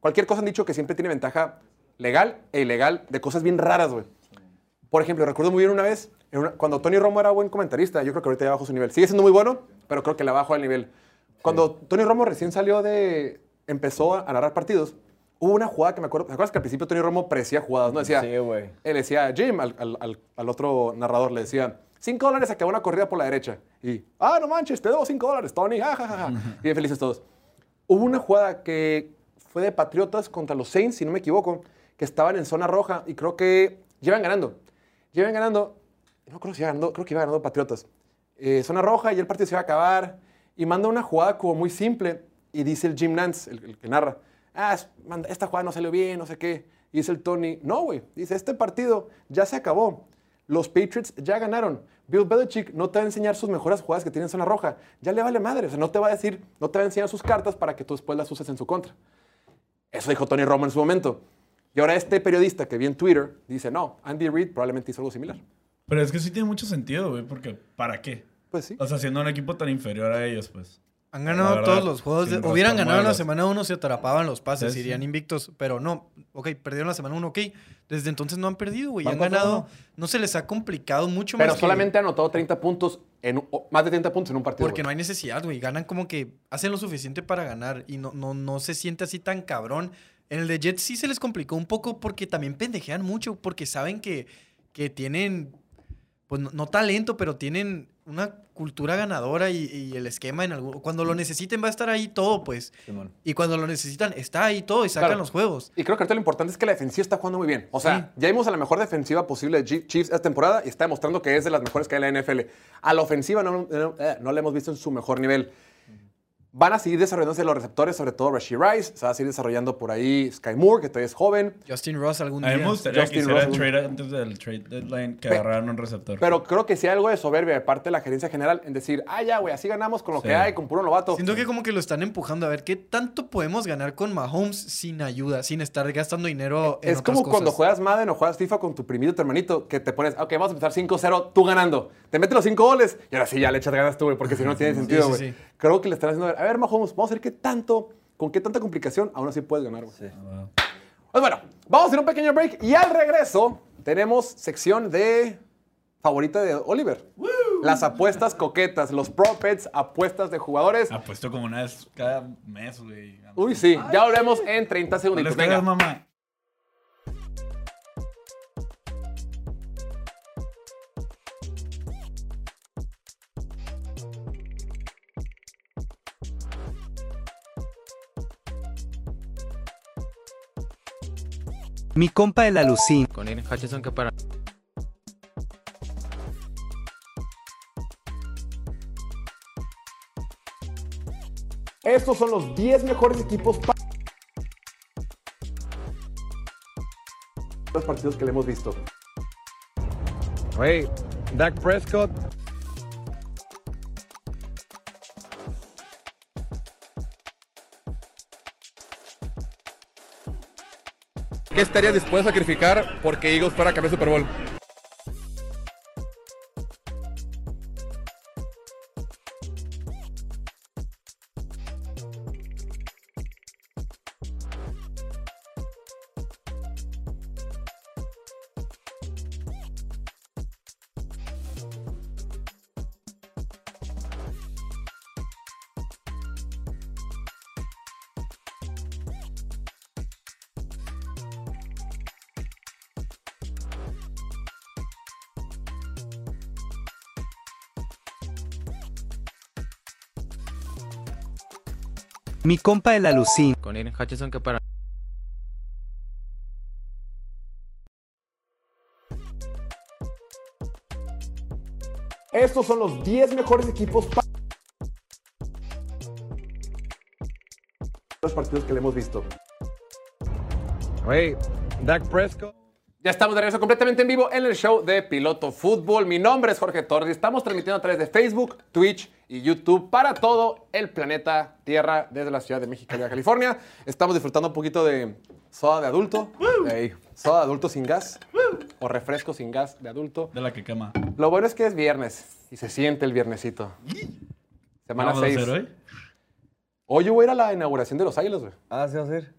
cualquier cosa han dicho que siempre tiene ventaja legal e ilegal de cosas bien raras, güey. Por ejemplo, recuerdo muy bien una vez, una- cuando Tony Romo era buen comentarista, yo creo que ahorita ya bajó su nivel. Sigue siendo muy bueno, pero creo que le bajó el nivel. Cuando Tony Romo recién salió de... empezó a narrar partidos, hubo una jugada que me acuerdo... ¿Te acuerdas que al principio Tony Romo predecía jugadas, no? Decía... Sí, güey. Él decía, Jim, al, al- al- otro narrador le decía, 5 dólares a que haga una corrida por la derecha. Y, ah, no manches, te debo 5 dólares, Tony, ja, ja, ja, ja". Y bien felices todos. Hubo una jugada que fue de Patriotas contra los Saints, si no me equivoco, que estaban en zona roja y creo que llevan ganando. Llevan ganando, no creo si iba ganando, creo que iba ganando Patriotas. Eh, zona roja y el partido se iba a acabar y manda una jugada como muy simple y dice el Jim Nance, el, el que narra, ah, esta jugada no salió bien, no sé qué. Y dice el Tony, no, güey, dice, este partido ya se acabó. Los Patriots ya ganaron. Bill Belichick no te va a enseñar sus mejores jugadas que tiene en zona roja. Ya le vale madre. O sea, no te va a decir, no te va a enseñar sus cartas para que tú después las uses en su contra. Eso dijo Tony Romo en su momento. Y ahora este periodista que vi en Twitter dice, no, Andy Reid probablemente hizo algo similar. Pero es que sí tiene mucho sentido, güey, porque ¿para qué? Pues sí. O sea, siendo un equipo tan inferior a ellos, pues. Han ganado verdad, todos los juegos. de- hubieran ganado en la semana 1, se atrapaban los pases, Sí, sí. irían invictos. Pero no, ok, perdieron la semana 1, ok. Desde entonces no han perdido, güey. Han ganado. No se les ha complicado mucho Pero más. que- solamente ha anotado 30 puntos, en, más de 30 puntos en un partido. Porque no hay necesidad, güey. Ganan como que hacen lo suficiente para ganar y no, no, no se siente así tan cabrón. En el de Jets sí se les complicó un poco porque también pendejean mucho, porque saben que, que tienen, pues no, no talento, pero tienen una cultura ganadora y, y el esquema en algún... Cuando lo necesiten va a estar ahí todo, pues. Simón. Y cuando lo necesitan está ahí todo y sacan Claro. los juegos. Y creo que ahorita lo importante es que la defensiva está jugando muy bien. O sea, Sí. ya vimos a la mejor defensiva posible de Chi- Chiefs esta temporada y está demostrando que es de las mejores que hay en la NFL. A la ofensiva no, no- eh, no la hemos visto en su mejor nivel. Van a seguir desarrollándose los receptores, sobre todo Rashi Rice. Se va a seguir desarrollando por ahí Sky Moore, que todavía es joven. Justin Ross algún A mí día. me gustaría Justin que hiciera Ross. trade antes del trade deadline que Pe- agarraran un receptor. Pero creo que sí hay algo de soberbia de parte de la gerencia general en decir, ah, ya, güey, así ganamos con lo Sí. que hay, con puro novato. Siento que como que lo están empujando a ver qué tanto podemos ganar con Mahomes sin ayuda, sin estar gastando dinero en Es otras como cuando cosas. juegas Madden o juegas FIFA con tu primito, tu hermanito, que te pones, ok, vamos a empezar 5-0, tú ganando. Te metes los 5 goles y ahora sí ya le echas ganas tú, güey, porque si no no tiene sentido, sí, güey. sí. Creo que le están haciendo, a ver, Mahomes, vamos a ver qué tanto, con qué tanta complicación, aún así puedes ganar, güey. Pues bueno, vamos a hacer un pequeño break y al regreso tenemos sección de favorita de Oliver. Las apuestas coquetas, los prop bets, apuestas de jugadores. Apuesto como una vez cada mes, güey. Uy, sí, ya volvemos en 30 ¿No segundos. les Venga. mamá? Mi compa el alucín. Con Aiden Hutchinson que para. Estos son los 10 mejores equipos para los partidos que le hemos visto. Güey, Dak Prescott. ¿Qué estarías dispuesto a sacrificar porque Eagles fuera a campeón Super Bowl? Mi compa el alucín. Con Aiden Hutchinson que para. Estos son los 10 mejores equipos para los partidos que le hemos visto. Güey, Dak Prescott. Ya estamos de regreso completamente en vivo en el show de Piloto Fútbol. Mi nombre es Jorge Torres. Estamos transmitiendo a través de Facebook, Twitch y YouTube para todo el planeta Tierra desde la Ciudad de México, California. Estamos disfrutando un poquito de soda de adulto. Soda de adulto sin gas. O refresco sin gas de adulto. De la que quema. Lo bueno es que es viernes y se siente el viernesito. Semana ¿Vamos a 6. hacer hoy? Hoy yo voy a ir a la inauguración de los Águilas, güey. Ah, sí, va a ser.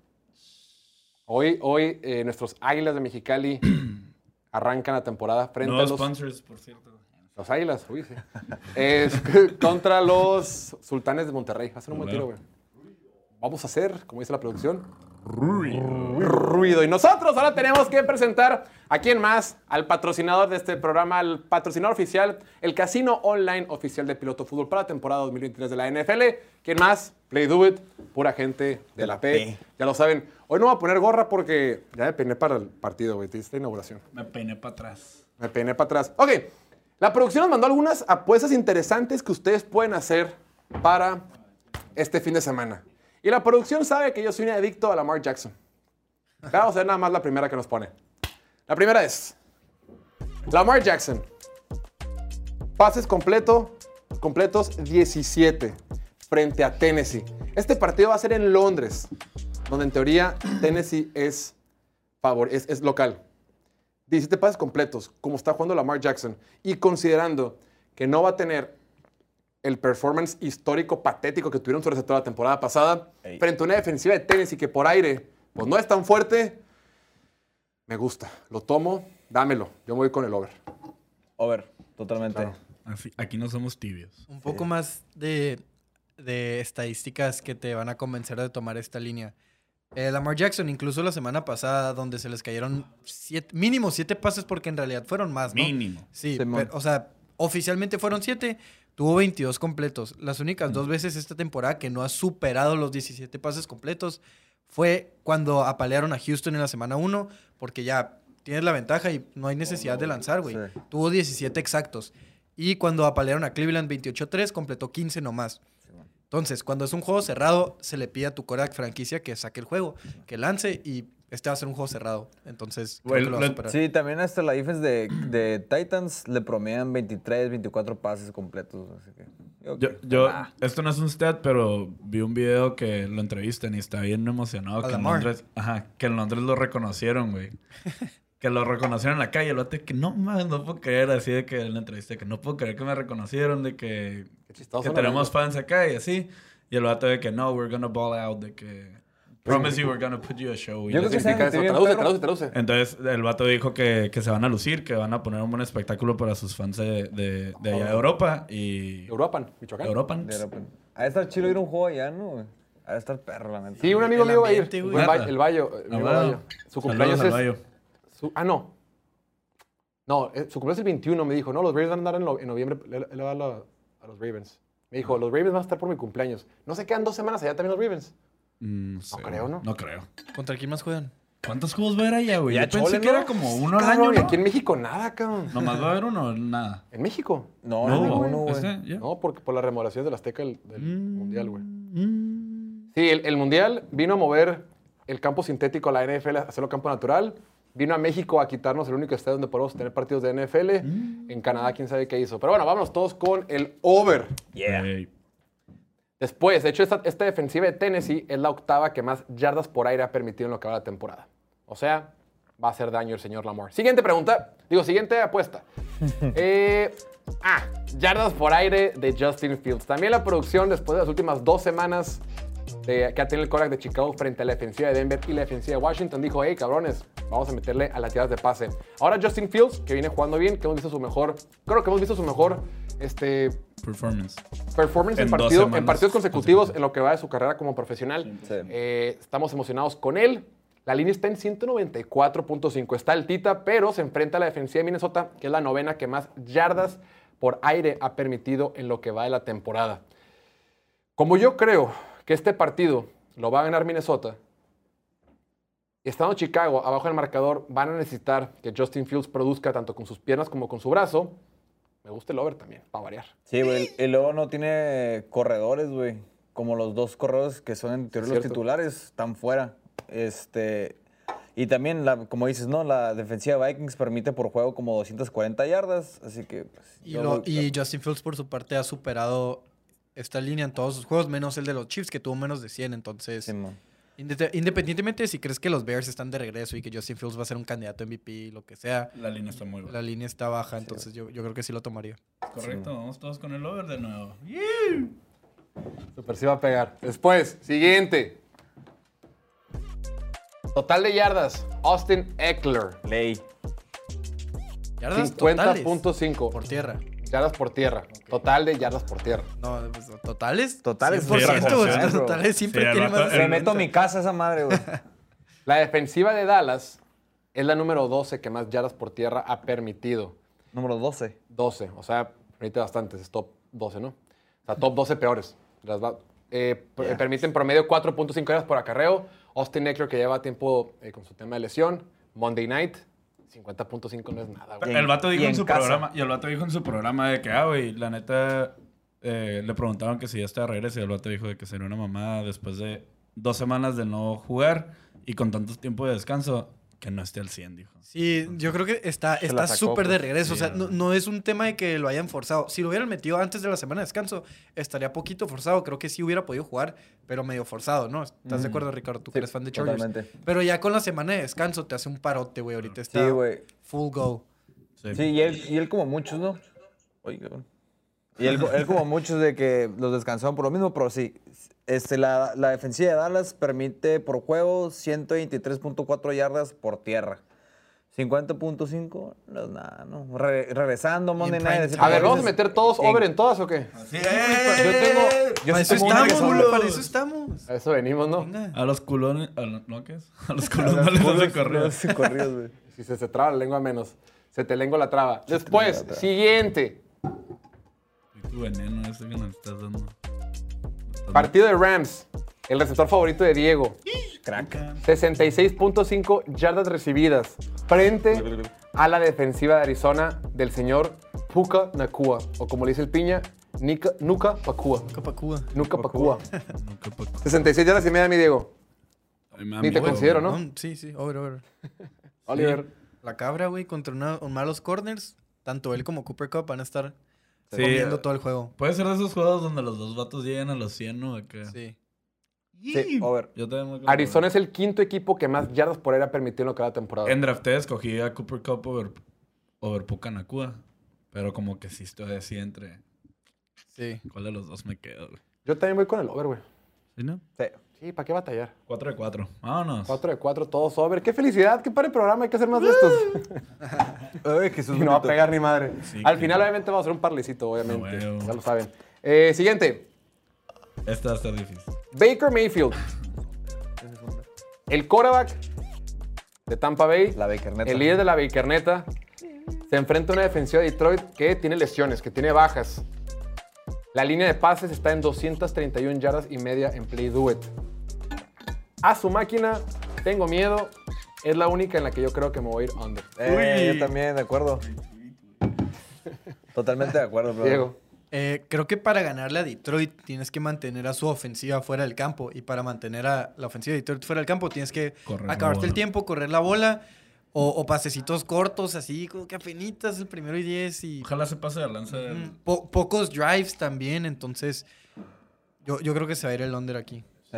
Hoy, hoy eh, nuestros Águilas de Mexicali arrancan la temporada frente Nuevos a los, sponsors, por cierto. Los Águilas. Uy, sí. Es contra los Sultanes de Monterrey. Hacen un buen tiro, güey. Vamos a hacer, como dice la producción, ruido. Y nosotros ahora tenemos que presentar a quién más, al patrocinador de este programa, al patrocinador oficial, el casino online oficial de Piloto Fútbol para la temporada 2023 de la NFL. ¿Quién más? Play Do It, pura gente de la P. Ya lo saben. Hoy no voy a poner gorra porque ya me peiné para el partido, güey. Esta inauguración. Me peiné para atrás. Me peiné para atrás. Ok, la producción nos mandó algunas apuestas interesantes que ustedes pueden hacer para este fin de semana. Y la producción sabe que yo soy un adicto a Lamar Jackson. Vamos a ver nada más la primera que nos pone. La primera es Lamar Jackson. Pases completo, completos 17 frente a Tennessee. Este partido va a ser en Londres, donde en teoría Tennessee es, favor, es, es local. 17 pases completos, como está jugando Lamar Jackson, y considerando que no va a tener el performance histórico patético que tuvieron su receptor la temporada pasada, frente a una defensiva de Tennessee que por aire pues no es tan fuerte, me gusta. Lo tomo, dámelo. Yo me voy con el over. Over, totalmente. Así- aquí no somos tibios. Un poco más de, de estadísticas que te van a convencer de tomar esta línea. Eh, Lamar Jackson, incluso la semana pasada, donde se les cayeron siete- mínimo siete pases, porque en realidad fueron más, ¿no? Mínimo. Sí, pero, o sea, oficialmente fueron siete, tuvo 22 completos. Las únicas dos veces esta temporada que no ha superado los 17 pases completos fue cuando apalearon a Houston en la semana 1, porque ya tienes la ventaja y no hay necesidad de lanzar, güey. Sí. Tuvo 17 exactos. Y cuando apalearon a Cleveland 28-3, completó 15 nomás. Entonces, cuando es un juego cerrado, se le pide a tu coreback franquicia que saque el juego, que lance y este va a ser un juego cerrado. Entonces, creo que lo va a superar. Sí, también hasta la defense de, de Titans le promedian 23, 24 pases completos. Así que, yo, Yo, Ah, esto no es un stat, pero vi un video que lo entrevistan y está bien emocionado ¿A que en? Londres, ajá, que en Londres lo reconocieron, güey. que lo reconocieron en la calle, el vato de que no mames, no puedo creer, así de que en la entrevista, que no puedo creer que me reconocieron, de que, Qué chistoso, que ¿no? tenemos fans acá y así. Y el vato de que no, we're gonna ball out, de que promise you we're gonna put you a show. Y Yo creo que Significa se eso. Traduce, traduce, traduce. Entonces el vato dijo que, que se van a lucir, que van a poner un buen espectáculo para sus fans de, de, de allá de Europa y... Europan, Michoacán. Europan. de de estar chido ir a un juego allá, ¿no? de estar perro, la neta. Sí, un amigo El mío va a ir. El, el Bayo. el amigo bueno. Bayo. Su cumpleaños es... Su- ah, no. No, eh, su cumpleaños es el 21, me dijo. No, los Ravens van a andar en, lo- en noviembre. Él, va a, la- a los Ravens. Me dijo, los Ravens van a estar por mi cumpleaños. No se quedan dos semanas allá también los Ravens. Mm, No, sé, creo, ¿no? No creo. ¿Contra quién más juegan? ¿Cuántos juegos va a haber allá, güey? Ya Yo pensé chole, que ¿no? era como uno al año, y ¿no? aquí en México nada, cabrón. ¿Nomás va a haber uno? Nada. En México. No, no, ninguno, güey. ¿Este? ¿Ya? No, porque por la remodelación del Azteca del, del Mm, Mundial, güey. mm. Sí, el, el Mundial vino a mover el campo sintético a la NFL, a hacerlo campo natural. Vino a México a quitarnos el único estadio donde podemos tener partidos de NFL. En Canadá, quién sabe qué hizo. Pero bueno, vámonos todos con el over. Ey. Después, de hecho, esta, esta defensiva de Tennessee es la octava que más yardas por aire ha permitido en lo que va de la temporada. O sea, va a hacer daño el señor Lamar. Siguiente pregunta. Digo, siguiente apuesta. Eh, ah, yardas por aire de Justin Fields. También la producción después de las últimas dos semanas de- que ha tenido el Korak de Chicago frente a la defensiva de Denver y la defensiva de Washington, dijo, hey, cabrones, vamos a meterle a las yardas de pase. Ahora Justin Fields, que viene jugando bien, que hemos visto su mejor, creo que hemos visto su mejor este, Performance. performance en, En dos partido- en semanas partidos consecutivos en lo que va de su carrera como profesional. Sí. Eh, estamos emocionados con él. La línea está en 194.5. Está altita, pero se enfrenta a la defensiva de Minnesota, que es la novena que más yardas por aire ha permitido en lo que va de la temporada. Como yo creo que este partido lo va a ganar Minnesota, estando Chicago abajo del marcador, van a necesitar que Justin Fields produzca tanto con sus piernas como con su brazo. Me gusta el over también, para variar. Sí, güey. Y luego no tiene corredores, güey. Como los dos corredores que son en teoría los titulares, están fuera. Este. Y también, la, como dices, ¿no? La defensiva de Vikings permite por juego como 240 yardas. Así que. pues, Y, lo- Justin Fields, por su parte, ha superado esta línea en todos sus juegos, menos el de los Chiefs, que tuvo menos de 100. Entonces, Simón. Independientemente de si crees que los Bears están de regreso y que Justin Fields va a ser un candidato MVP, lo que sea, La línea está muy la buena. línea está baja. Entonces, yo, yo creo que sí lo tomaría. Correcto, vamos todos con el over de nuevo. Super sí va a pegar. Después, siguiente. Total de yardas. Austin Eckler. Ley. Yardas totales 50.5 por tierra. Yardas por tierra. Total de yardas por tierra. No, pues, totales. Totales, 100%, güey. sí, bro. Totales siempre Sí, tiene más el- meto a 50. mi casa esa madre, güey. La defensiva de Dallas es la número 12 que más yardas por tierra ha permitido. Número 12. 12. O sea, permite bastantes. Es top 12, ¿no? O sea, top 12 peores. Las va- eh, per- Permiten promedio 4.5 yardas por acarreo. Austin Eckler, que lleva tiempo eh, con su tema de lesión. Monday Night, 50.5 no es nada, güey. El vato dijo y en, en su casa. programa, y el vato dijo en su programa de que, ah, güey, la neta, eh, le preguntaron que si ya está de regreso y el vato dijo de que sería una mamada después de dos semanas de no jugar y con tanto tiempo de descanso, que no esté al 100, dijo. Sí, yo creo que está está súper de pues. regreso. o sea, no, no es un tema de que lo hayan forzado. Si lo hubieran metido antes de la semana de descanso, estaría poquito forzado. Creo que sí hubiera podido jugar, pero medio forzado, ¿no? ¿Estás de acuerdo, Ricardo? Tú que eres fan de Chargers. totalmente. Pero ya con la semana de descanso te hace un parote, güey. Ahorita está Sí, güey. full go. Sí. Sí, y él, y él como muchos, ¿no? Oye, cabrón. Y él, él como muchos de que los descansaron por lo mismo, pero sí. Este, la, la defensiva de Dallas permite por juego 123.4 yardas por tierra. 50.5 no es nada, ¿no? Re- regresando Monday Night. así A ver, ¿vamos a meter todos en- over en todas o qué? Sí, Yo tengo... Yo para sí eso tengo una que estamos, güey, para eso estamos. A eso venimos, ¿no? A los culones, a los, ¿no qué es? A los culones no les hace correr. Los corridos, güey. Si se, se traba la lengua menos. Se te lengua la traba. Después, siguiente. Y tu veneno ese que nos estás dando. Partido de Rams. El receptor favorito de Diego. Crack. 66.5 yardas recibidas. Frente a la defensiva de Arizona del señor Puka Nakua. O como le dice el piña, Nika, Nuka Pakua. Nuka Pakua. Nunca pa- 66 yardas y media, mi Diego. Ay, Ni te considero, güey. ¿no? Sí, sí, over, over. Oliver. La cabra, güey, contra una- un malos corners. Tanto él como Cooper Cup van a estar Sí, comiendo todo el juego. Puede ser de esos juegos donde los dos vatos llegan a los 100, ¿no? Acá. Sí. Sí, over. Yo también voy con Arizona es el quinto equipo que más yardas por aire ha permitido en lo que va la temporada. En drafté escogí a Cooper Cup over, over Puka Nakua. Pero como que sí estoy así entre... Sí. ¿Cuál de los dos me quedo, güey? Yo también voy con el over, güey. ¿Sí, no? Sí. Sí, ¿para qué batallar? 4 de 4. Vámonos. 4 de 4, todos over. ¡Qué felicidad! ¡Qué padre programa! Hay que hacer más de estos. Ay, Jesús y no va a pegar ni madre. Sí, Al que- final, obviamente, vamos a hacer un parlecito, obviamente. Ya lo saben. Eh, siguiente. Esta va a estar difícil. Baker Mayfield. El quarterback de Tampa Bay. La Bakerneta. El líder de la Bakerneta. Se enfrenta a una defensiva de Detroit que tiene lesiones, que tiene bajas. La línea de pases está en 231 yardas y media en Play Do It. A su máquina, tengo miedo. Es la única en la que yo creo que me voy a ir under. Eh, Uy. yo también, de acuerdo. Totalmente de acuerdo, bro. Diego. Eh, creo que para ganarle a Detroit tienes que mantener a su ofensiva fuera del campo. Y para mantener a la ofensiva de Detroit fuera del campo tienes que Correr acabarte el tiempo, correr la bola. O, o pasecitos cortos, así como que apenitas el primero y diez. Y Ojalá se pase de lanza. mm, po- pocos drives también. Entonces, yo, yo creo que se va a ir el under aquí. Sí.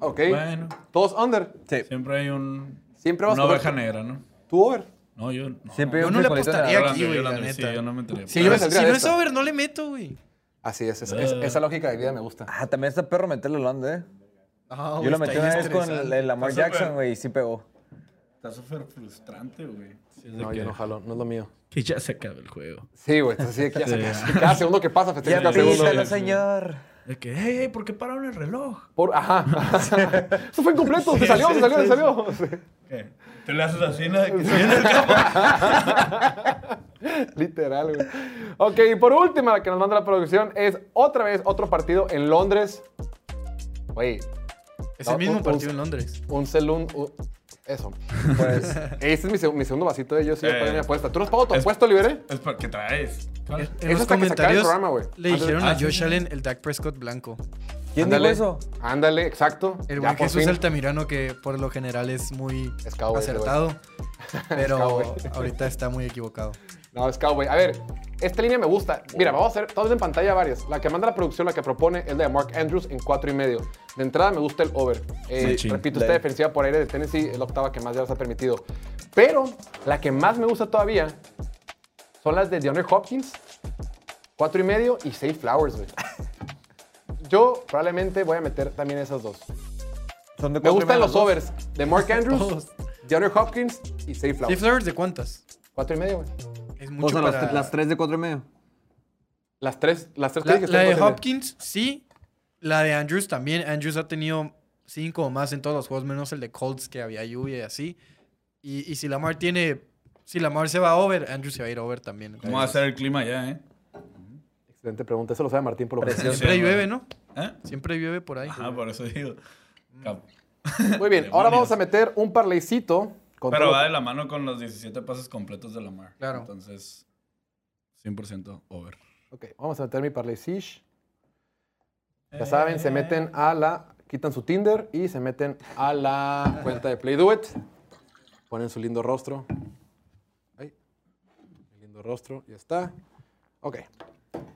Ok. Bueno, Todos under. Sí. siempre hay un... Siempre vas Una a oveja negra, ¿no? Tu over. No, yo... No. Siempre Yo no le apostaría Yo aquí, güey, yo la la- neta. Sí, yo no me. Sí, yo si no es over, no le meto, güey. Así es, Ah. esa lógica de vida me gusta. Ah, también está perro meterle el under, eh. Ah, Yo lo metí una vez con el, el Lamar. Jackson, güey, y sí pegó. Está súper frustrante, güey. Sí, No, que, yo no jalo, no es lo mío. que ya se acaba el juego. Sí, güey, que ya se- cada segundo que pasa festeja Ya cada segundo. pítalo, señor. De que, hey, hey, ¿por qué pararon el reloj? Por, ajá. Eso fue incompleto, se salió, se salió, se salió. ¿Qué? Te le haces así, ¿no? De que se viene el campo. Literal, güey. Ok, y por última, la que nos manda la producción es otra vez otro partido en Londres. Güey, Es No, el mismo un- partido un- en Londres. un celún. un- Eso. Pues, Este es mi, seg- mi segundo vasito de ellos. Sí, Eh. poner mi apuesta. ¿Tú no has pagado tu Es- apuesta, Oliver? Es porque traes. En Eso los acabe el comentarios programa, güey. le dijeron Ah, a Josh sí. Allen el Dak Prescott blanco. ¿quién Ándale, dijo eso? Ándale, exacto. El buen Jesús fin. Altamirano que por lo general es muy ese acertado. Pero ahorita está muy equivocado. No, es cowboy. A ver, esta línea me gusta. Mira, vamos a hacer todos en pantalla varias. La que manda la producción, la que propone, es la de Mark Andrews en cuatro y medio. De entrada me gusta el over. Eh, Sí, repito, esta defensiva por aire de Tennessee es la octava que más ya ha permitido. Pero la que más me gusta todavía son las de DeAndre Hopkins, cuatro y medio y Safe Flowers, güey. Yo probablemente voy a meter también esas dos. Son de Me gustan los dos. overs de Mark Andrews. DeAndre Hopkins y Safe ¿Sí Flowers. Flowers de cuántas? Cuatro y medio, güey. Es O mucho sea, las, para... las tres de cuatro y medio. Las tres, las tres que La, dije la de. Hopkins, sí. La de Andrews también. Andrews ha tenido cinco o más en todos los juegos, menos el de Colts, que había lluvia y así. Y, y si Lamar tiene... Si Lamar se va over, Andrews se va a ir over también. ¿Cómo va a ser el clima allá, eh? Excelente pregunta. Eso lo sabe Martín por lo menos. Siempre llueve. ¿no? ¿Eh? Siempre llueve por ahí. Ajá, por eso digo. Cap- Muy bien. Ahora vamos a meter un parleycito. Pero va de la mano con los 17 pases completos de Lamar. Claro. Entonces, 100% over. Ok, vamos a meter mi parleycish. Ya saben, se meten a la... Quitan su Tinder y se meten a la cuenta de Play Do It. Ponen su lindo rostro. Ahí. Mi lindo rostro. Ya está. Ok.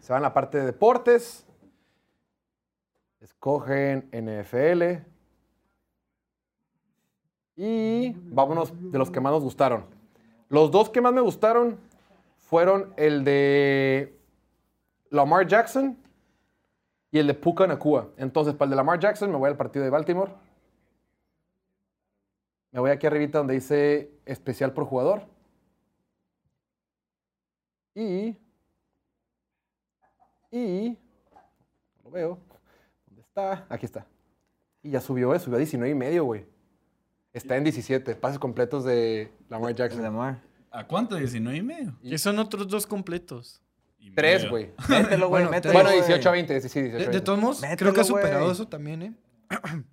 Se van a la parte de deportes. Escogen NFL. Y vámonos de los que más nos gustaron. Los dos que más me gustaron fueron el de Lamar Jackson y el de Puka Nakua. Entonces, para el de Lamar Jackson me voy al partido de Baltimore. Me voy aquí arribita donde dice especial por jugador. Y... Y... No lo veo. ¿Dónde está? Aquí está. Y ya subió, ¿eh? Subió a 19 y medio, güey. Está en 17. Pases completos de Lamar Jackson. Lamar. ¿A cuánto? ¿19 y medio? Que son otros dos completos. Y Tres, güey. Mételo, güey, Bueno, mételo. Bueno, güey. 18 a 20. Sí, sí, 18 a De, 20. de todos modos, creo que ha superado eso también, ¿eh?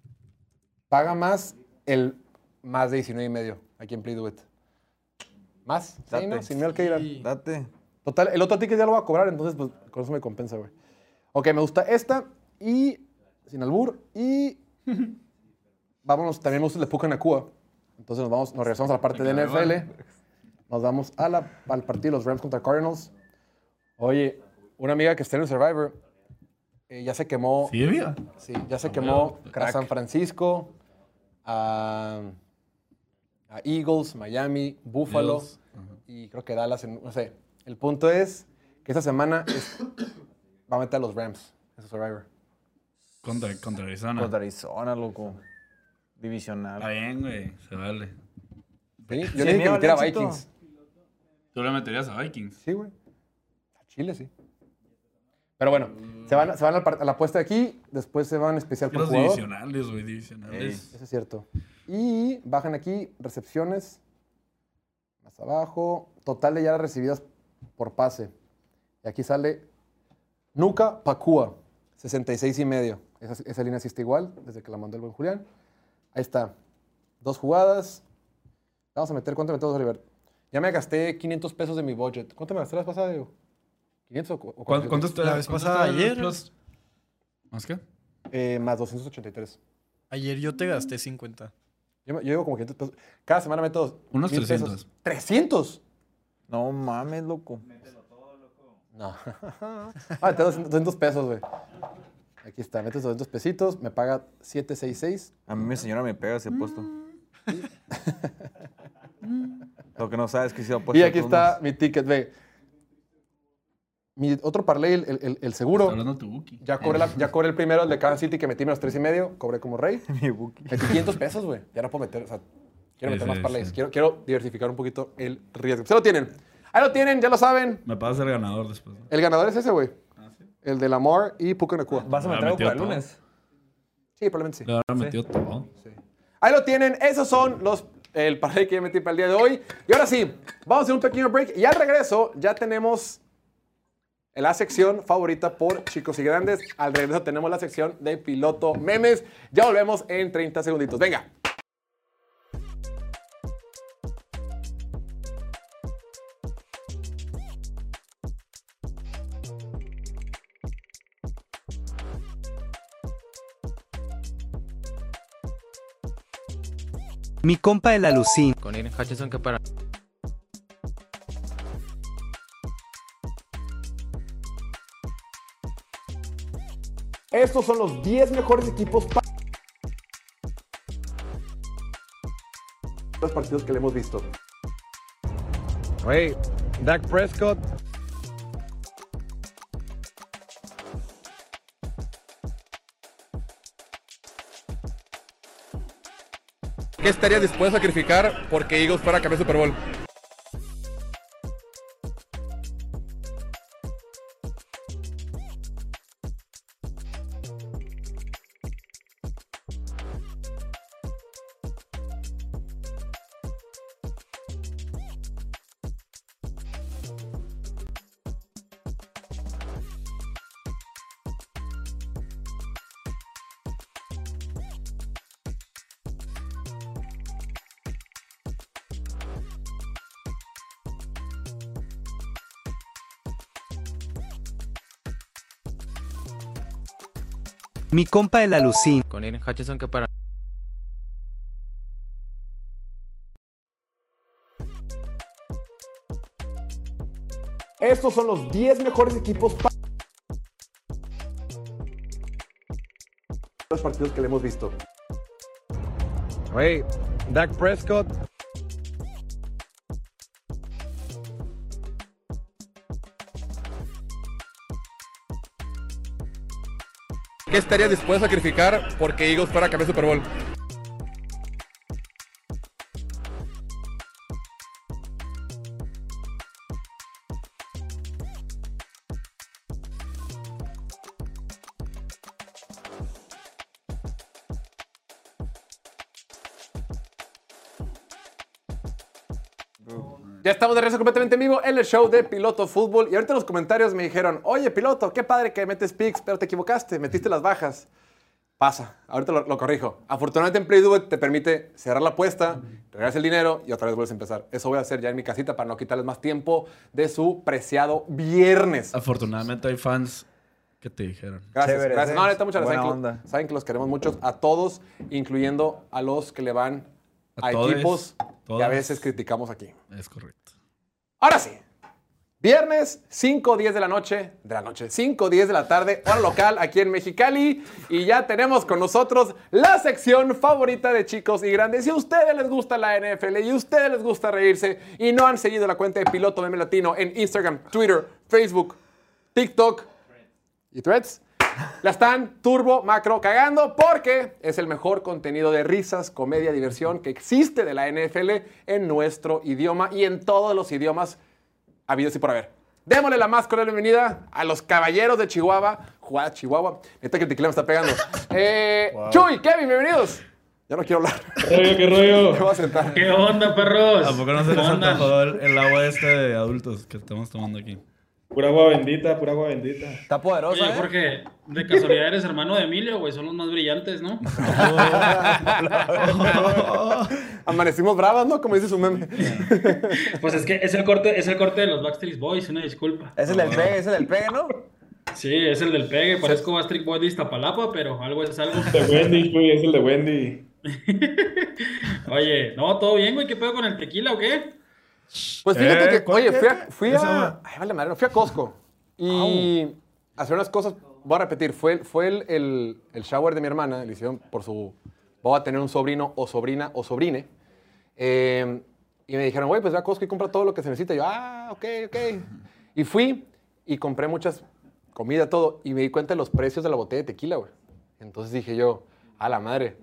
Paga más el más de 19 y medio aquí en Play Do It. ¿Más? Sí, Date. ¿no? Sin miedo al que dirán. Sí. Date. Total, el otro ticket ya lo voy a cobrar, entonces pues con eso me compensa, güey. Ok, me gusta esta y sin albur y vámonos, también me gusta el de Puka Nakua. Entonces nos vamos, nos regresamos a la parte de NFL. Nos vamos a la- al partido de los Rams contra Cardinals. Oye, una amiga que está en el Survivor eh, ya se quemó. Sí, viva. Sí, ya se quemó a San Francisco, a, a Eagles, Miami, Buffalo y creo que Dallas. en- no sé. El punto es que esta semana es- va a meter a los Rams en su Survivor. Contra, contra Arizona. Contra Arizona, loco. Está Divisional. bien, güey. Se vale. ¿Sí? Yo Sí, le dije que metiera a éxito. Vikings. ¿Tú le meterías a Vikings? Sí, güey. A Chile, sí. Pero bueno, se van, se van a la apuesta de aquí, después se van especial por Los jugador. divisionales, güey, divisionales. Eso es cierto. Y bajan aquí recepciones. Más abajo. Total de yardas recibidas por pase. Y aquí sale Nuca Pacua. 66 y medio. Esa, esa línea sí está igual, desde que la mandó el buen Julián. Ahí está. Dos jugadas. Vamos a meter, ¿cuánto metemos, Oliver? Ya me gasté 500 pesos de mi budget. ¿Cuánto me gasté la vez pasada, Diego? ¿500 o, o ¿Cuánto, 400? cuánto está? La vez pasada, ayer. plus? ¿Más qué? Eh, más 283. Ayer yo te gasté 50. Yo, me- yo llevo como 500 pesos. Cada semana meto Unos 1000 pesos. 300. No mames, loco. No. ah, te doy 200 pesos, güey. Aquí está, metes 200 pesitos, me paga 766. A mí mi señora me pega ese puesto. Lo que no sabes es que si ha puesto Y aquí está mi ticket, ve. Mi otro parlay, el, el- el- seguro. Hablando tu Buki. Ya cobré, la- ya cobré el primero, el de Kansas City, que metí menos 3 y medio. Cobré como rey. Mi buki. Metí 500 pesos, güey. Ya no puedo meter, o sea, quiero Sí, meter más sí, parlays. sí. Quiero, quiero diversificar un poquito el riesgo. Se lo tienen. Ahí lo tienen, ya lo saben. Me pasas el ganador después. ¿no? El ganador es ese, güey. Ah. El de Lamar y Puka Nakua. ¿Vas a Ah, meter algo metió para el lunes? Sí, probablemente sí. Le habrá metido todo. Ahí lo tienen, esos son los el parlay que yo metí para el día de hoy. Y ahora sí, vamos a hacer un pequeño break y al regreso ya tenemos la sección favorita por chicos y grandes. Al regreso tenemos la sección de piloto memes. Ya volvemos en 30 segunditos. Venga. Mi compa el alucín. Con Aiden Hutchinson que para Estos son los 10 mejores equipos para los partidos que le hemos visto. Güey, Dak Prescott. ¿Qué estarías dispuesto a sacrificar porque Eagles fuera a campeón Super Bowl? Mi compa el alucín. con Aiden Hutchinson que para Estos son los 10 mejores equipos para los partidos que le hemos visto. Güey, Dak Prescott. ¿Qué estarías dispuesto a sacrificar porque Eagles fuera a campeón Super Bowl? Show de Piloto Fútbol. Y ahorita en los comentarios me dijeron, oye, Piloto, qué padre que metes picks, pero te equivocaste, metiste las bajas. pasa. Ahorita lo, lo corrijo. Afortunadamente en PlayDuet te permite cerrar la apuesta, regresar el dinero y otra vez vuelves a empezar. Eso voy a hacer ya en mi casita para no quitarles más tiempo de su preciado viernes. Afortunadamente hay fans que te dijeron. Gracias, Chéveres, gracias. ¿eh? No, neta, muchas gracias. Buena Saben que, onda. saben que los queremos muchos a todos, incluyendo a los que le van a, A todes, equipos que a veces criticamos aquí. Es correcto. Ahora sí. Viernes, 5 10 de la noche, de la noche, 5 10 de la tarde, hora local aquí en Mexicali. Y ya tenemos con nosotros la sección favorita de chicos y grandes. Si a ustedes les gusta la NFL y a ustedes les gusta reírse y no han seguido la cuenta de Piloto Meme Latino en Instagram, Twitter, Facebook, TikTok y Threads, la están turbo macro cagando porque es el mejor contenido de risas, comedia, diversión que existe de la NFL en nuestro idioma y en todos los idiomas habidos y por haber. Démosle la más cordial bienvenida a los caballeros de Chihuahua. Jua- Chihuahua. Neta que el tequila me está pegando. Eh, Chuy, Kevin, bienvenidos. Ya no quiero hablar. ¿Qué rollo, qué rollo? Me voy a sentar. ¿Qué onda, perros? ¿A poco no se les antojó el, el agua este de adultos que estamos tomando aquí? Pura agua bendita, pura agua bendita. Está poderosa, Oye, ¿eh? Jorge, de casualidad eres hermano de Emilio, güey. Son los más brillantes, ¿no? Amanecimos bravas, ¿no? Como dice su meme. Pues es que es el corte, es el corte de los Backstreet Boys, una disculpa. Es el del pegue, es el del pegue, ¿no? Sí, es el del pegue. Parezco Backstreet Boy de Iztapalapa, pero algo es algo. De Wendy, güey, es el de Wendy. Oye, no, todo bien, güey. ¿Qué pedo con el tequila o qué? Pues fíjate Eh, que, ¿cuál oye, fui a, fui ay, vale madre, no, fui a Costco y hacer unas cosas, voy a repetir, fue, fue el, el, el shower de mi hermana, le hicieron por su, voy a tener un sobrino o sobrina o sobrine, eh, y me dijeron, güey, pues ve a Costco y compra todo lo que se necesita, y yo, ah, ok, ok, y fui y compré muchas comida, todo, y me di cuenta de los precios de la botella de tequila, güey, entonces dije yo, a la madre,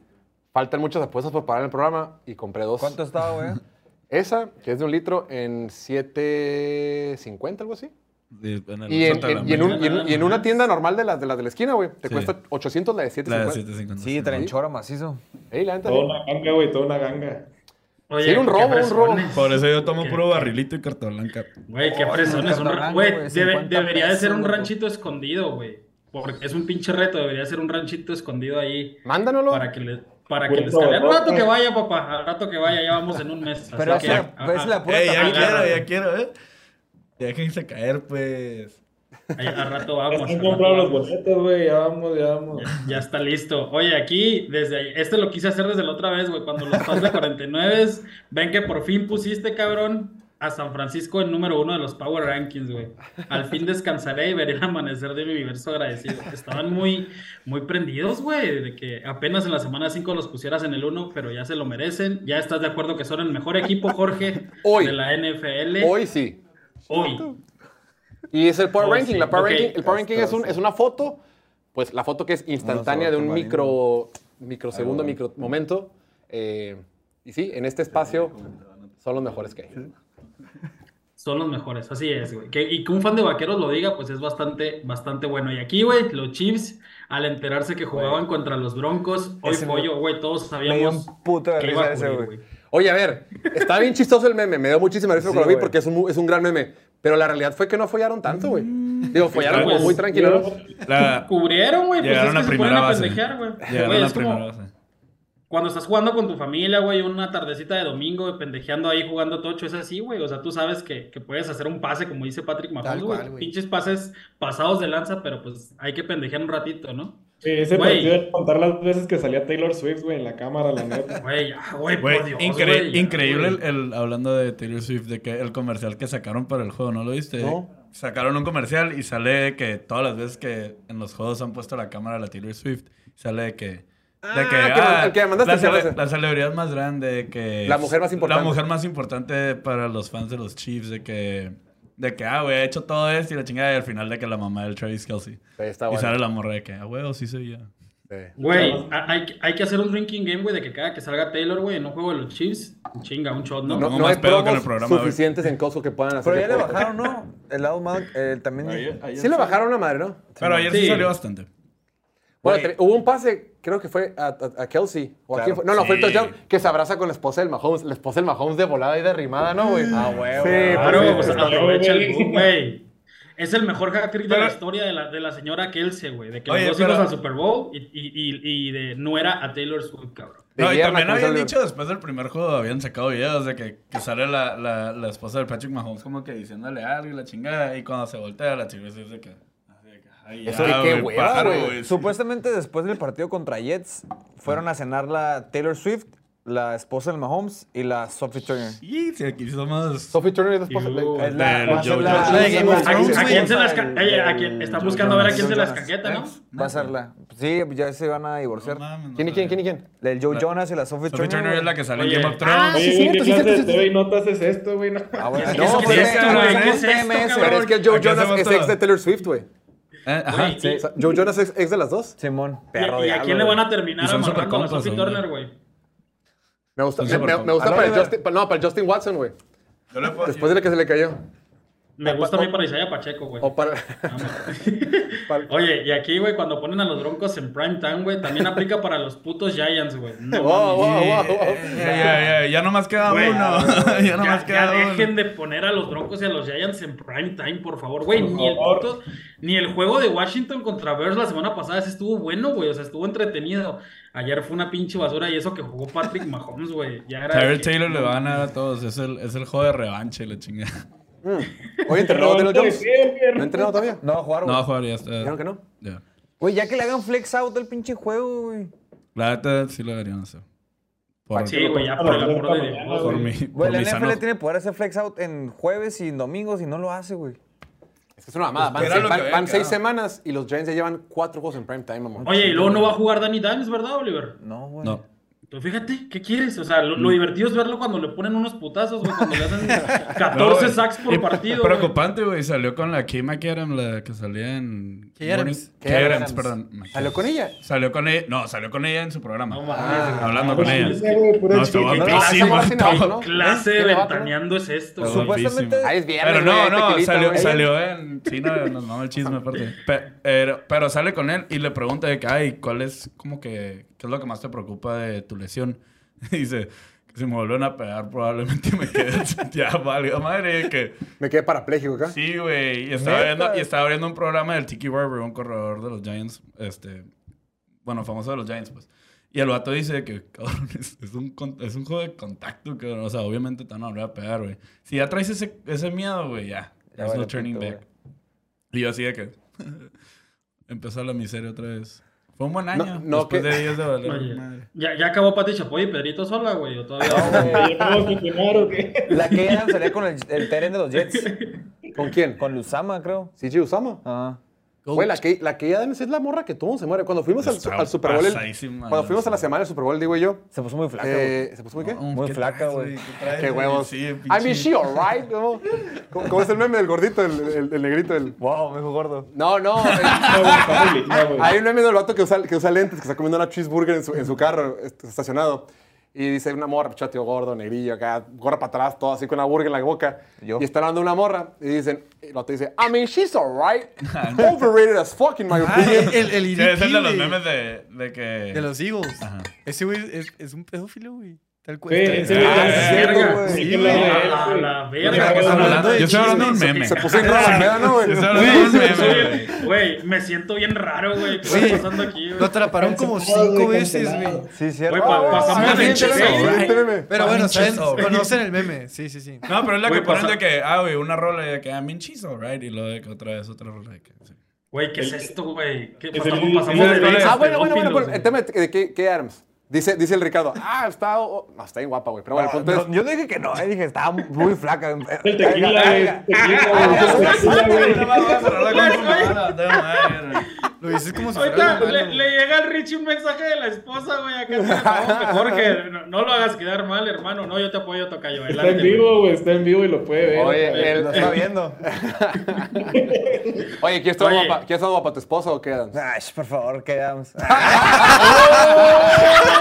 faltan muchas apuestas por pagar el programa, y compré dos. ¿Cuánto estaba, güey? Esa, que es de un litro, en 7.50, algo así. Y en, el Y en, Santa en- la y en un- Mañana. y en- y en una tienda normal de las de, las de la esquina, güey. Te Sí. cuesta 800 la de 7.50. La de 750. Sí, trenchora macizo. Ey, la Toda una ganga, güey, toda una ganga. Oye, Sí, un robo, un robo. Por eso yo tomo ¿Qué? puro barrilito y carta blanca. Güey, qué cartarango, Güey, debe- 50 debería de ser un loco. ranchito escondido, güey. Porque es un pinche reto, debería ser un ranchito escondido ahí. Mándanoslo. Para que le, para que les cale. Al rato que vaya, papá. Al rato que vaya, ya vamos en un mes. Pero Así que, es la a- pura Ey, ya quiero, ya quiero, ¿eh? Déjense caer, pues. Ahí, al rato Ya vamos. rato comprando los boletos, güey, ya vamos, ya vamos. Ya está listo. Oye, aquí, desde ahí, este lo quise hacer desde la otra vez, güey. Cuando los fans de 49 ven que por fin pusiste, cabrón, a San Francisco en número uno de los Power Rankings, güey. Al fin descansaré y veré el amanecer de mi universo agradecido. Estaban muy, muy prendidos, güey, de que apenas en la semana 5 los pusieras en el 1, pero ya se lo merecen. Ya estás de acuerdo que son el mejor equipo, Jorge, Hoy. de la NFL. Hoy sí. Hoy. Y es el Power Oh, Ranking. sí. La Power Ok. Ranking, el Power Ranking es, un- es una foto, pues la foto que es instantánea de un micro, microsegundo, micro momento. Eh, y sí, en este espacio son los mejores que hay. Son los mejores, así es, güey. Que- y que un fan de vaqueros lo diga, pues es bastante, bastante bueno. Y aquí, güey, los Chiefs, al enterarse que jugaban contra los Broncos, hoy pollo, güey, todos Me dio sabíamos un puto de que iba risa a ese, güey. Oye, a ver, está bien chistoso el meme. Me dio muchísima risa Sí, cuando lo vi porque es un, es un gran meme. Pero la realidad fue que no follaron tanto, güey. Digo, follaron Pues, como muy tranquilos. La, Cubrieron, güey, pues es Llegaron que a se primera ponen a base. pendejear, güey. llegaron a es como primera base. cuando estás jugando con tu familia, güey, una tardecita de domingo, pendejeando ahí jugando tocho, es así, güey. O sea, tú sabes que, que puedes hacer un pase, como dice Patrick Mahomes, güey. Pinches pases pasados de lanza, pero pues hay que pendejear un ratito, ¿no? Sí, ese Güey. partido de contar las veces que salía Taylor Swift, güey, en la cámara, la neta. Güey, ya, güey, Güey, por Dios, incre- güey, ya, increíble el, el- hablando de Taylor Swift, de que el comercial que sacaron para el juego, ¿no lo viste? No. Sacaron un comercial y sale que todas las veces que en los juegos han puesto la cámara a la Taylor Swift, sale de que... De Ah, que, mandaste la, cele- ese. la celebridad más grande, que... La mujer más importante. La mujer más importante para los fans de los Chiefs, de que... De que, ah, güey, he hecho todo esto y la chingada, y al final de que la mamá del Travis Kelsey. Sí, está y bueno. sale la morra de que, ah, güey, sí soy yo. Sí. Güey, ha- hay, que- hay que hacer un drinking game, güey, de que cada que salga Taylor, güey, en un juego de los Chiefs, chinga, un shot, ¿no? No, no más hay pedo que en promos el programa, güey. suficientes en Costco que puedan hacer. Pero ya le bajaron, ¿no? El lado mal, eh, también. Sí le bajaron una madre, ¿no? Pero ayer sí, Sí. salió bastante. Bueno, Güey. te- hubo un pase, creo que fue a, a- a Kelsey. O a Claro. quién fue. No, no, fue el Sí. touchdown que se abraza con la esposa del Mahomes. La esposa del Mahomes de volada y derrimada, ¿no, güey? Ah, huevo. Sí, Claro, pues sí, pues aprovecha el boom, güey. es el mejor hat trick de Pero- la historia de la, de la señora Kelsey, güey. De que Oye, los dos pero- hijos al Super Bowl y, y, y, y de no era a Taylor Swift, cabrón. No, y también habían dicho después del primer juego, habían sacado videos de que, que sale la, la, la esposa de Patrick Mahomes como que diciéndole algo y la chingada, y cuando se voltea la chica dice que... que, Ay, Eso ya, qué güey, hueva, paro, güey. güey. Supuestamente después del partido contra Jets, fueron a cenar la Taylor Swift, la esposa del Mahomes y la Sophie Turner. Y si aquí somos... Sophie Turner es la esposa de- Es la- va a ser Joe la- Jonas. La de Game of la- Thrones, ¿A güey. quién se las ca- oye, a quién- Joe buscando a ver a quién se las caqueta, ¿no? Va a ser la. Sí, ya se van a divorciar. ¿Quién y quién? ¿Quién y quién? El Joe Jonas y la Sophie, Sophie Turner. Turner es la que sale Oye. en Game of Ah, Thrones. sí, Oye, cierto, ¿qué sí, clase cierto, de sí, TV y notas es esto, güey? No. Ah, bueno, Es que no, somos pues es esto, que güey, somos ¿qué es esto, TMS. cabrón? Pero es que el Joe Aquí Jonas hacemos es todo. ex de Taylor Swift, güey. Eh, ajá, Güey, sí. O sea, Joe Jonas es ex de las dos. Simón. ¿Y, Perro y a quién le van a terminar son amarrando a Sophie Turner, güey. Me gusta, me, me- gusta compas. para el. Justin, no, para el Justin Watson, güey. Después de la que se le cayó. Me gusta a mí para Isaiah Pacheco, güey. O para... Oye, y aquí, güey, cuando ponen a los Broncos en prime time, güey, también aplica para los putos Giants, güey. No Wow, wow, wow, wow. Ya, ya, ya, ya nomás queda Güey, uno. ya nomás Ya, queda ya uno. dejen de poner a los Broncos y a los Giants en prime time, por favor, güey. Ni el, puto- ni el juego de Washington contra Bears la semana pasada ese estuvo bueno, güey. O sea, estuvo entretenido. Ayer fue una pinche basura y eso que jugó Patrick Mahomes, güey. Tyrell que- Taylor le va a ganar a todos. Es el, es el juego de revancha y la chingada. Oye, ¿entrenó Daniel Jones? Bien, bien. ¿No ha entrenado todavía? No va a jugar, No va a jugar ya está. ¿Dijeron que no? Ya. Güey, ya que le hagan flex out del pinche juego, güey. La neta sí lo deberían hacer. Por, Sí, güey, ya por el amor de Dios. por güey. mi, Güey, por la NFL tiene poder hacer flex out en jueves y en domingos y no lo hace, güey. Es que es una mamada. Van, seis, van- van semanas y los Giants ya llevan cuatro juegos en prime time, mamón. Oye, y luego no va a jugar Danny Dimes, ¿verdad, Oliver? No, güey. No. Pues fíjate, ¿qué quieres? O sea, lo, Mm. lo divertido es verlo cuando le ponen unos putazos, güey, cuando le hacen No, 14 güey. sacks por partido. Preocupante, güey. Salió con la Kay McAdam, la que salía en. Adams. Adams, perdón. ¿Salió con ella? Salió con ella. No, salió con ella en su programa. No. Ah, Hablando con ella. No. ¿no? clase ¿Eh? de ¿Tiene vato, no? ventaneando es esto? Supuestamente-. Ah, Pero no, no, salió, en. Sí, no, nos mama el chisme aparte. Pe- Pero, pero sale con él y le pregunta de que, ay, ¿cuál es como que. ¿Qué es lo que más te preocupa de tu lesión? Y dice. que Si me vuelven a pegar, probablemente me quede. ya, valió madre. Que Me quedé parapléjico acá. sí, güey. Y estaba, viendo, y estaba viendo un programa del Tiki Barber, un corredor de los Giants. Este. Bueno, famoso de los Giants, pues. Y el vato dice que, cabrón, es, es un, es un juego de contacto, cabrón. O sea, obviamente te van a volver a pegar, güey. Si ya traes ese, ese miedo, güey, ya. Ya There's no turning back. Y yo así de que... Empezó la miseria otra vez. Fue un buen año. no, después que- de días de valer madre. ¿ya, ¿ya acabó Pati Chapoy y Pedrito Sola, güey? ¿O todavía? Oye, ¿Tenemos que continuar o qué? La que eran salía con el, el Teren de los Jets. ¿Con quién? Con Luzama, creo. CJ Usama. Ah. Güey, la que, la que Adams es la morra que todo se muere. Cuando fuimos al, al Super Bowl, el- cuando fuimos a la semana del Super Bowl, digo yo, Se puso muy flaca, eh, ¿se puso muy qué? Muy ¿qué flaca, güey. ¿Qué huevos. Sí, I mean, she alright, ¿no? ¿Cómo, cómo es el meme del gordito, el, el- el negrito? El... Wow, me dijo gordo. No, no. hay un meme del vato que usa, que usa lentes, que está comiendo una cheeseburger en su, en su carro estacionado. Y dice una morra, chato gordo, negrillo, acá, gorra para atrás, todo así con una burger en la boca. Yo. Y está hablando una morra. Y dicen, y el otro dice, I mean, she's alright. Overrated as fuck, in my Ah, opinion. el, el Sí, es el de los memes de, de que... de los Eagles. Ajá. Ese güey es, es un pedófilo, güey. Tal cual. Sí, Ah, la- verga. Yo estoy hablando de un meme. Se puso en ¿no, güey? Yo estoy hablando de un meme, güey. Me siento bien raro, güey. ¿Qué Sí. está pasando aquí, Lo güey? atraparon como cinco veces, güey. Sí, cierto. Güey, pa- pasamos de meme. Pero bueno, ¿saben? conocen el meme. Sí, sí, sí. No, pero es la que ponen pasa- de que, ah, güey, una rola de que, ah, min cheese, alright, y luego de que otra vez, otra rola de que, sí. Güey, ¿qué es esto, güey? ¿Qué pasamos, de Ah, bueno, bueno, bueno. El tema de Kay Adams. Dice, dice el Ricardo, ah, está, oh, no, está bien guapa, güey. Pero bueno, el punto No, es, yo no dije que no, eh, dije estaba muy flaca. El tequila. Lo dices como si fuera le, le llega al Richie un mensaje de la esposa, güey. Acá que no, no lo hagas quedar mal, hermano. No, yo te apoyo, tocayo. Está en vivo, güey. Está en vivo y lo puede ver. oye, el, Lo está viendo. oye, ¿quién está Oye. guapa? ¿Quién está guapa, tu esposa o? Ay, por favor, quedamos.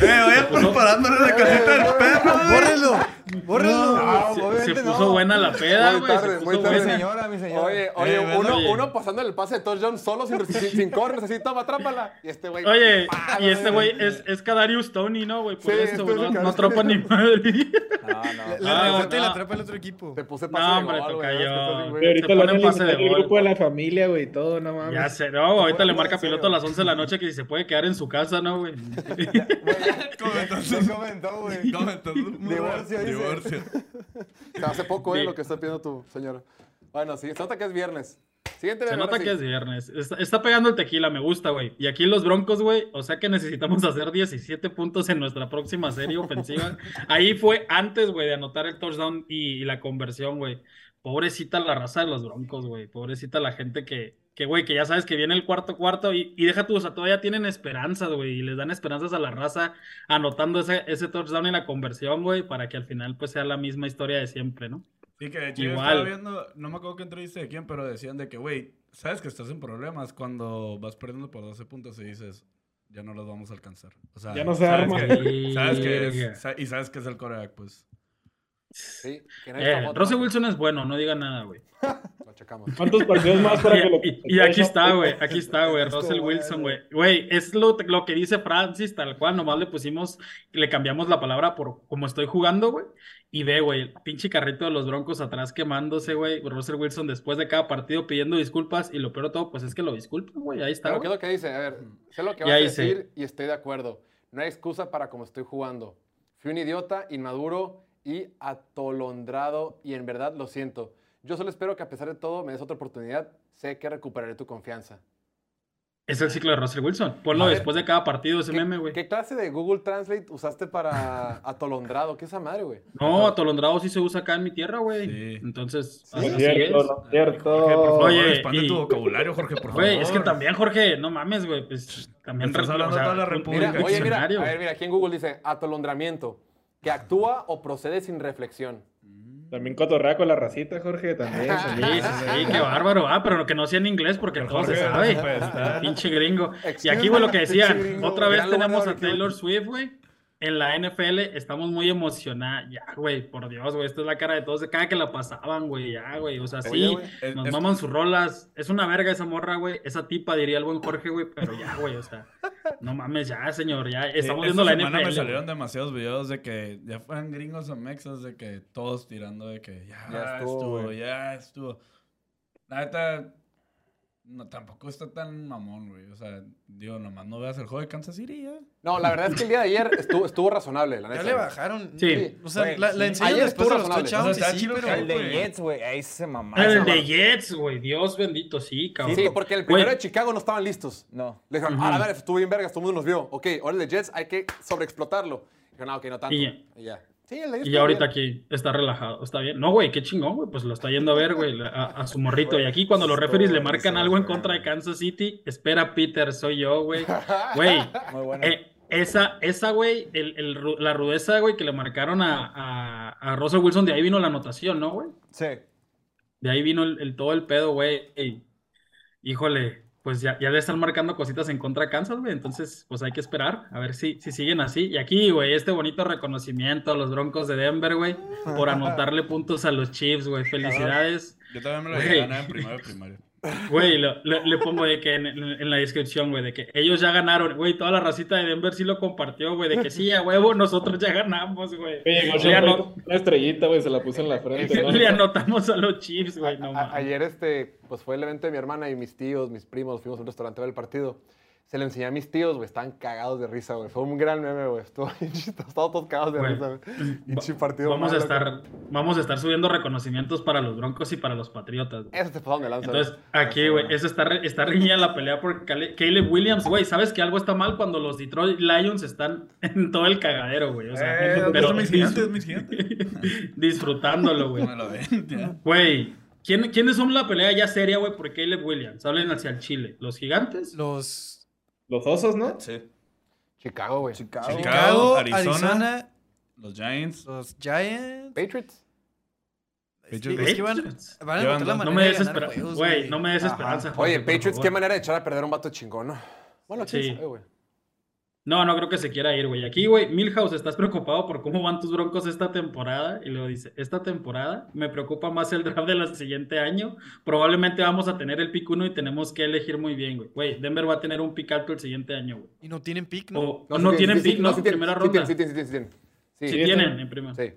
Eh, voy a preparándole la casita del perro. ¡Bórrelo! ¡Bórrelo! Se, se obviamente puso no. buena la peda, güey. se puso muy tarde. Buena. señora, mi señora. Oye, oye, Eh, uno, oye. uno pasando el pase de touchdown solo sin, sin, sin correr, así, toma, atrápala. Y este güey. Oye, y este güey es, es Kadarius Tony, ¿no, güey? Por Sí, eso, güey, es no, no atrapa ni madre. No, no. Le Ah, rebota y no. la atrapa el otro equipo. Te puse pase No, de hombre, güey. Pero ahorita Se lo ponen pase de gol. grupo de la familia, güey, todo, no mames. Ya sé, no, ahorita le marca piloto a las 11 de la noche que si se puede quedar en su casa, ¿no, güey? Ya comentó, güey. Divorcio, divorcio, dice. O sea, hace poco, ¿eh? Sí. Lo que está pidiendo tu señora. Bueno, sí, se nota que es viernes. Siguiente Se nota ahora que sí. es viernes. Está, está pegando el tequila, me gusta, güey. Y aquí los Broncos, güey, o sea que necesitamos hacer 17 puntos en nuestra próxima serie ofensiva. Ahí fue antes, güey, de anotar el touchdown y, y la conversión, güey. Pobrecita la raza de los Broncos, güey. Pobrecita la gente que, que, güey, que ya sabes que viene el cuarto cuarto y, y deja tú, o sea, todavía tienen esperanzas, güey, y les dan esperanzas a la raza anotando ese, ese touchdown y la conversión, güey, para que al final pues sea la misma historia de siempre, ¿no? Sí, que de hecho yo Igual. estaba viendo, no me acuerdo qué entrevista de quién, pero decían de que, güey, sabes que estás en problemas cuando vas perdiendo por 12 puntos y dices, ya no los vamos a alcanzar. O sea, Ya no se sabes arma. que- sabes que Verga. es, sa- y sabes que es el coreback, pues. Sí, Eh. Russell Wilson es bueno, no diga nada, güey. Lo checamos. ¿Cuántos partidos más para que lo Y, y aquí está, güey, aquí está, güey, Russell Wilson, güey. Güey, es lo, lo que dice Francis, tal cual, nomás le pusimos, le cambiamos la palabra por como estoy jugando, güey. Y ve, güey, el pinche carrito de los Broncos atrás quemándose, güey. Russell Wilson después de cada partido pidiendo disculpas. Y lo peor de todo, pues es que lo disculpan, güey. Ahí está, Pero, ¿qué es lo que dice? A ver, sé lo que vas a decir y estoy de acuerdo. No hay excusa para cómo estoy jugando. Fui un idiota, inmaduro y atolondrado y en verdad lo siento. Yo solo espero que a pesar de todo me des otra oportunidad. Sé que recuperaré tu confianza. Es el ciclo de Russell Wilson. Ponlo ver, después de cada partido ese ¿Qué, meme, güey. qué clase de Google Translate usaste para atolondrado? ¿Qué es esa madre, güey? No, atolondrado sí se usa acá en mi tierra, güey. Sí. Entonces, así es. cierto, no es Jorge, por cierto. favor, Oye, expande y- tu vocabulario, Jorge, por favor. Güey, es que también, Jorge, no mames, güey, pues también... Estás hablando o sea, toda la república. Mira, oye, mira, a ver, mira, aquí en Google dice atolondramiento, que actúa o procede sin reflexión. También cotorrea con la racita, Jorge, también. Sí, también. sí, sí, qué bárbaro. Ah, pero que no sea en inglés porque todo se Jorge, sabe. estar. Pinche gringo. Y aquí, güey, lo que decían, otra vez tenemos a. Taylor Swift, güey. En la NFL estamos muy emocionados. Ya, güey, por Dios, güey. Esta es la cara de todos. de Cada que la pasaban, güey, ya, güey. O sea, Oye, sí, güey, es- nos es- maman sus rolas. Es una verga esa morra, güey. Esa tipa, diría el buen Jorge, güey. Pero ya, güey, o sea, no mames, ya, señor. Ya estamos Sí, viendo esta la semana NFL. me güey. salieron demasiados videos de que ya fueran gringos o mexas, de que todos tirando de que ya, Ya estuvo, estuvo, ya estuvo. La neta, no, tampoco está tan mamón, güey. O sea, digo, nomás no veas el juego de Kansas City ya. No, la verdad es que el día de ayer estuvo, estuvo razonable, la neta. Ya le bajaron. Sí. O sea, Güey, la, la sí. Ayer después de estuvo los razonable. touchdowns O sea, sí, chido pero... El de güey. Jets, güey, ahí se mamaron. El de. Jets, güey. Dios bendito, sí, cabrón. Sí, porque el primero Güey. de Chicago no estaban listos. No. Le dijeron, ah, a ver, estuvo bien vergas, todo el mundo nos vio. Ok, ahora el de Jets hay que sobreexplotarlo. Dijeron, ah, ok, no tanto. Y Y ya. Ya. Sí, el de Jets Y ya ahorita bien. aquí está relajado, está bien. No, güey, qué chingón, güey, pues lo está yendo a ver, güey, a, a su morrito. Y aquí cuando los referees le marcan algo en contra de Kansas City, espera, Peter, soy yo, güey. Güey, bueno. eh, esa, esa, güey, el, el la rudeza, güey, que le marcaron a, a, a Russell Wilson, de ahí vino la anotación, ¿no, güey? Sí. De ahí vino el, el- todo el pedo, güey. Ey, Híjole, pues ya, ya le están marcando cositas en contra de Kansas, güey. Entonces, pues hay que esperar a ver si, si siguen así. Y aquí, güey, este bonito reconocimiento a los Broncos de Denver, güey, por anotarle puntos a los Chiefs, güey. Felicidades. Yo también me lo llegué a ganar en primero de primaria. Güey, lo- le, le pongo de que en, en- en la descripción, güey, de que ellos ya ganaron. Güey, toda la racita de Denver sí lo compartió, güey, de que sí, a huevo, nosotros ya ganamos, güey. Oye, llegó Le, Sean ano- Payton con una estrellita, güey, se la puso en la frente. ¿no? le anotamos a los Chiefs, güey, no A- ayer este, pues fue el evento de mi hermana y mis tíos, mis primos, fuimos a un restaurante a ver el partido. Se lo enseñé a mis tíos, güey, estaban cagados de risa, güey. Fue un gran meme, güey. Estuvo todos cagados de risa, güey. Pinche partido vamos a malo, estar cabrón. vamos a estar subiendo reconocimientos para los Broncos y para los Patriotas. Eso te pasaron de lanza. Entonces, aquí, güey, eso está, re- está reñida la pelea por Cale- Caleb Williams, güey. ¿Sabes que algo está mal cuando los Detroit Lions están en todo el cagadero, güey? O sea, Eh, ¿dónde pero mis gigantes, mis gigantes? disfrutándolo, güey. Me lo ven, ya. Güey, ¿quién- ¿quiénes son la pelea ya seria, güey, por Caleb Williams? Hablen hacia el Chile. ¿Los gigantes? Los Los osos, ¿no? Sí. Chicago, güey. Chicago. Chicago, Arizona. Arizona, Los Giants. los Giants. Patriots. Es que, es que van, Patriots. van a Llevan encontrar la dos. No me de des ganar esperanza. juegos, Güey, no me des esperanza. Oye, Patriots, qué manera de echar a perder a un vato chingón, ¿no? Bueno, quién Sí. sabe, güey. No, no creo que se quiera ir, güey. Aquí, güey, Milhouse, ¿estás preocupado por cómo van tus broncos esta temporada? Y luego dice, esta temporada me preocupa más el draft del siguiente año. Probablemente vamos a tener el pick 1 y tenemos que elegir muy bien, güey. Güey, Denver va a tener un pick alto el siguiente año, güey. Y no tienen pick, ¿no? O No, no, sí tienen sí, sí, pick, ¿no? sí tienen, Primera sí ronda. tienen, sí tienen, sí tienen, sí tienen. Sí, Sí tienen, en primera. Sí.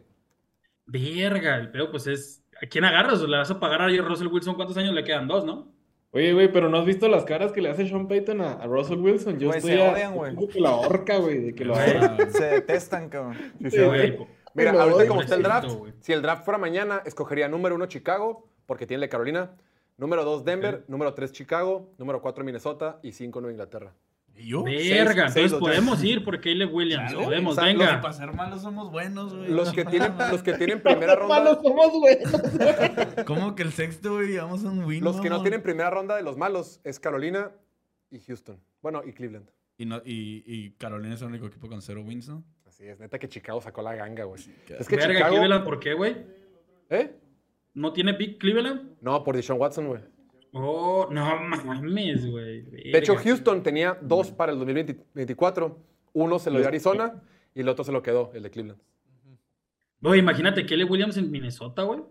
Verga, el pedo, pues es... ¿A quién agarras? ¿Le vas a pagar a Russell Wilson? ¿Cuántos años le quedan? Dos, ¿no? Oye, güey, pero ¿no has visto las caras que le hace Sean Payton a, a Russell Wilson? Yo Güey, estoy se a- odian, güey. que la horca, güey, de que lo. Se detestan, cabrón. Sí. Mira, ahorita como está el draft, güey. si el draft fuera mañana, escogería número uno Chicago, porque tiene el de Carolina. Número dos Denver, número tres Chicago, número cuatro Minnesota y cinco Nueva Inglaterra. ¿Y yo? Verga, seis, entonces los podemos ir por Caleb Williams. Claro, podemos, o sea, venga. Para ser malos somos buenos, güey. Los que tienen, los que tienen primera Malos ronda, somos, güey. ¿Cómo que el sexto, güey? Llevamos un win. los que no tienen primera ronda de los malos es Carolina y Houston. Bueno, y Cleveland. Y, no, y, y Carolina es el único equipo con cero wins, ¿no? Así es, neta que Chicago sacó la ganga, güey. que- Es que Verga, Chicago... Cleveland, ¿por qué, güey? ¿Eh? ¿No tiene pick Cleveland? No, por Deshaun Watson, güey. Oh, no mames, güey. De hecho. Houston tenía dos para el 2024. Uno se lo dio a Arizona y el otro se lo quedó, el de Cleveland. Güey, imagínate Caleb Williams en Minnesota, güey.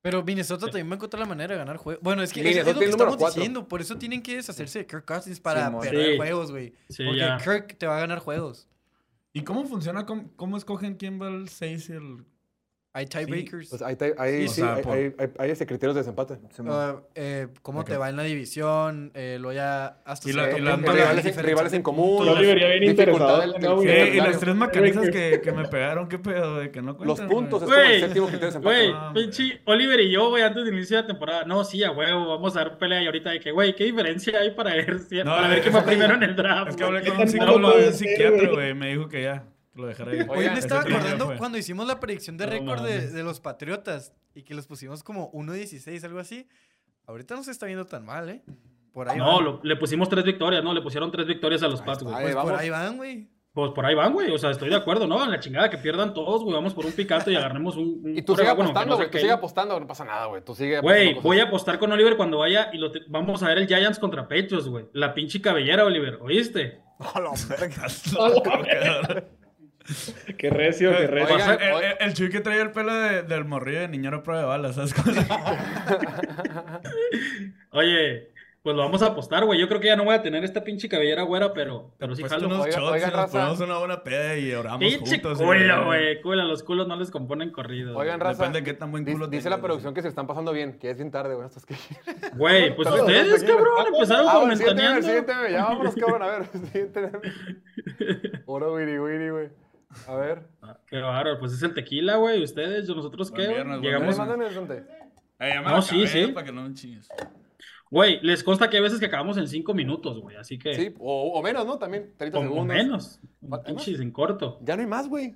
Pero Minnesota también va a encontrar la manera de ganar juegos. Bueno, es que es, Minnesota es lo que estamos cuatro. diciendo. Por eso tienen que deshacerse de Kirk Cousins para perder Sí. juegos, güey. Sí, Porque ya. Kirk te va a ganar juegos. ¿Y cómo funciona? ¿Cómo, cómo escogen quién va al 6 y el...? Hay tiebreakers. Pues Sí, sea, hay, por- hay- hay- hay ese criterios de desempate. Eh, ¿Cómo te va en la división? Eh, luego ya hasta Y la- y la- punto, y rivales, rivales en de común. Yo debería bien interesado, del- del. Eh, y las tres macanizas que, que me pegaron, ¿qué pedo? De que no Los cuentan, puntos es güey? como el séptimo criterio de desempate. Güey, Ah, pinche Oliver y yo, güey, antes del inicio de la temporada. No, sí, a huevo, vamos a dar pelea y ahorita de que, güey, ¿qué diferencia hay para ver, si- No, para ver es quién va que- primero en el draft? Es que hablé con un psicólogo un psiquiatra, güey? Me dijo que ya, lo dejara ahí. Hoy me estaba acordando cuando hicimos la predicción de No récord de, los Patriotas y que los pusimos como 1-16, algo así. Ahorita no se está viendo tan mal, ¿eh? Por ahí No, van. lo- le pusimos tres victorias, ¿no? Le pusieron tres victorias a los Pats, güey. Pues Ahí por vamos. ahí van, güey. Pues por ahí van, güey. O sea, estoy de acuerdo, ¿no? A la chingada que pierdan todos, güey. Vamos por un picato y agarremos un. un Y tú sigue quarterback, bueno, que apostando, no sé güey. Tú qué. sigue apostando, no pasa nada, güey. Tú sigue Güey, voy a apostar con Oliver cuando vaya y lo te- vamos a ver el Giants contra Patriots, güey. La pinche cabellera, Oliver. ¿Oíste? Qué recio, qué recio. Oigan, el, el, el Chuy que traía el pelo de- del morrillo de niñero prueba de balas, ¿sabes? Oye, pues lo vamos a apostar, güey. Yo creo que ya no voy a tener esta pinche cabellera güera, pero, pero sí Pues jalo. unos Oigan- shots oigan, y nos raza. ponemos una buena peda y oramos Pinche juntos. culo, güey. Culo, los culos no les componen corridos. Oigan, raza. Depende de qué tan buen culo Dice tengas, la producción que se están pasando bien, que es bien tarde, güey. Que... Güey, pues Todos ustedes, cabrón, empezaron Ah, bueno, siguiente, comentaneando. siguiente. Ya vámonos, cabrón. A ver, siguiente. Oro, wiri, wiri, güey. A ver. Qué bárbaro, pues es el tequila, güey. Ustedes, yo, nosotros qué, viernes, Llegamos. viernes. Mándame, Dante. Eh, me No, sí, sí. Para que no me chingues. Güey, les consta que hay veces que acabamos en cinco minutos, güey. Así que. Sí, o, o menos, ¿no? También, 30 o, o segundos. menos. ¿Hay más? Pinches en corto. Ya no hay más, güey.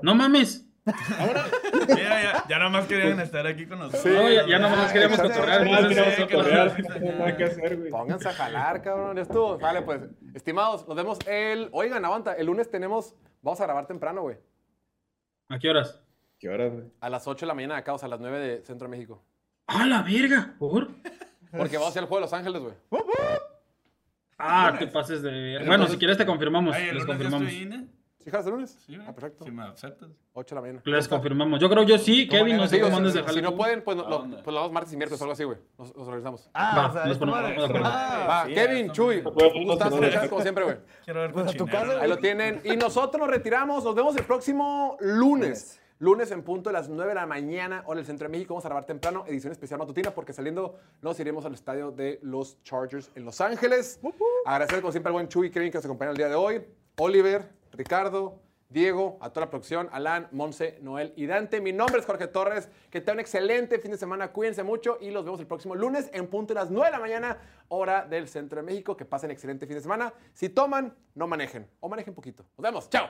No mames. Ya, ya, ya nada más querían estar aquí con nosotros. No, ya, ya nomás queríamos cotorrear. Nada, sí, no que hacer, güey. Pónganse a jalar, cabrón. Esto, vale, pues. Estimados, nos vemos el. Oigan, aguanta. El lunes tenemos. Vamos a grabar temprano, güey. ¿A qué horas? ¿Qué horas, güey? A las 8 de la mañana acá, o sea, a las 9 de Centro de México. ¡Ah, la verga! ¿Por? Porque vamos a hacer el juego de Los Ángeles, güey. Ah, te pases de. Bueno, si quieres te confirmamos. Ay, el Les confirmamos. ¿Sí, jalas el lunes? Sí. Ah, perfecto. Si me aceptas. 8 de la mañana. Les confirmamos. Yo creo yo sí, ¿Cómo Kevin, no sé cómo de Si no pueden, pues, lo, ¿A lo- pues lo martes y miércoles o algo así, güey. Nos, nos organizamos. Ah, Va, o sea, nos ponemos de- acuerdo. Ah, Va, sí, Kevin, Chuy. Un gustazo, muchachos, como siempre, güey. Quiero ver Pues a tu casa, Ahí lo tienen. Y nosotros nos retiramos. Nos vemos el próximo lunes. Lunes en punto de las 9 de la mañana, hora del centro de México. Vamos a grabar temprano, edición especial matutina, porque saliendo nos iremos al estadio de los Chargers en Los Ángeles. Agradecer como siempre al buen Chuy y Kevin que nos acompañan el día de hoy. Oliver, Ricardo, Diego, a toda la producción, Alan, Monse, Noel y Dante. Mi nombre es Jorge Torres. Que tengan un excelente fin de semana. Cuídense mucho y los vemos el próximo lunes en punto de las 9 de la mañana, hora del centro de México. Que pasen excelente fin de semana. Si toman, no manejen o manejen poquito. Nos vemos. Chao.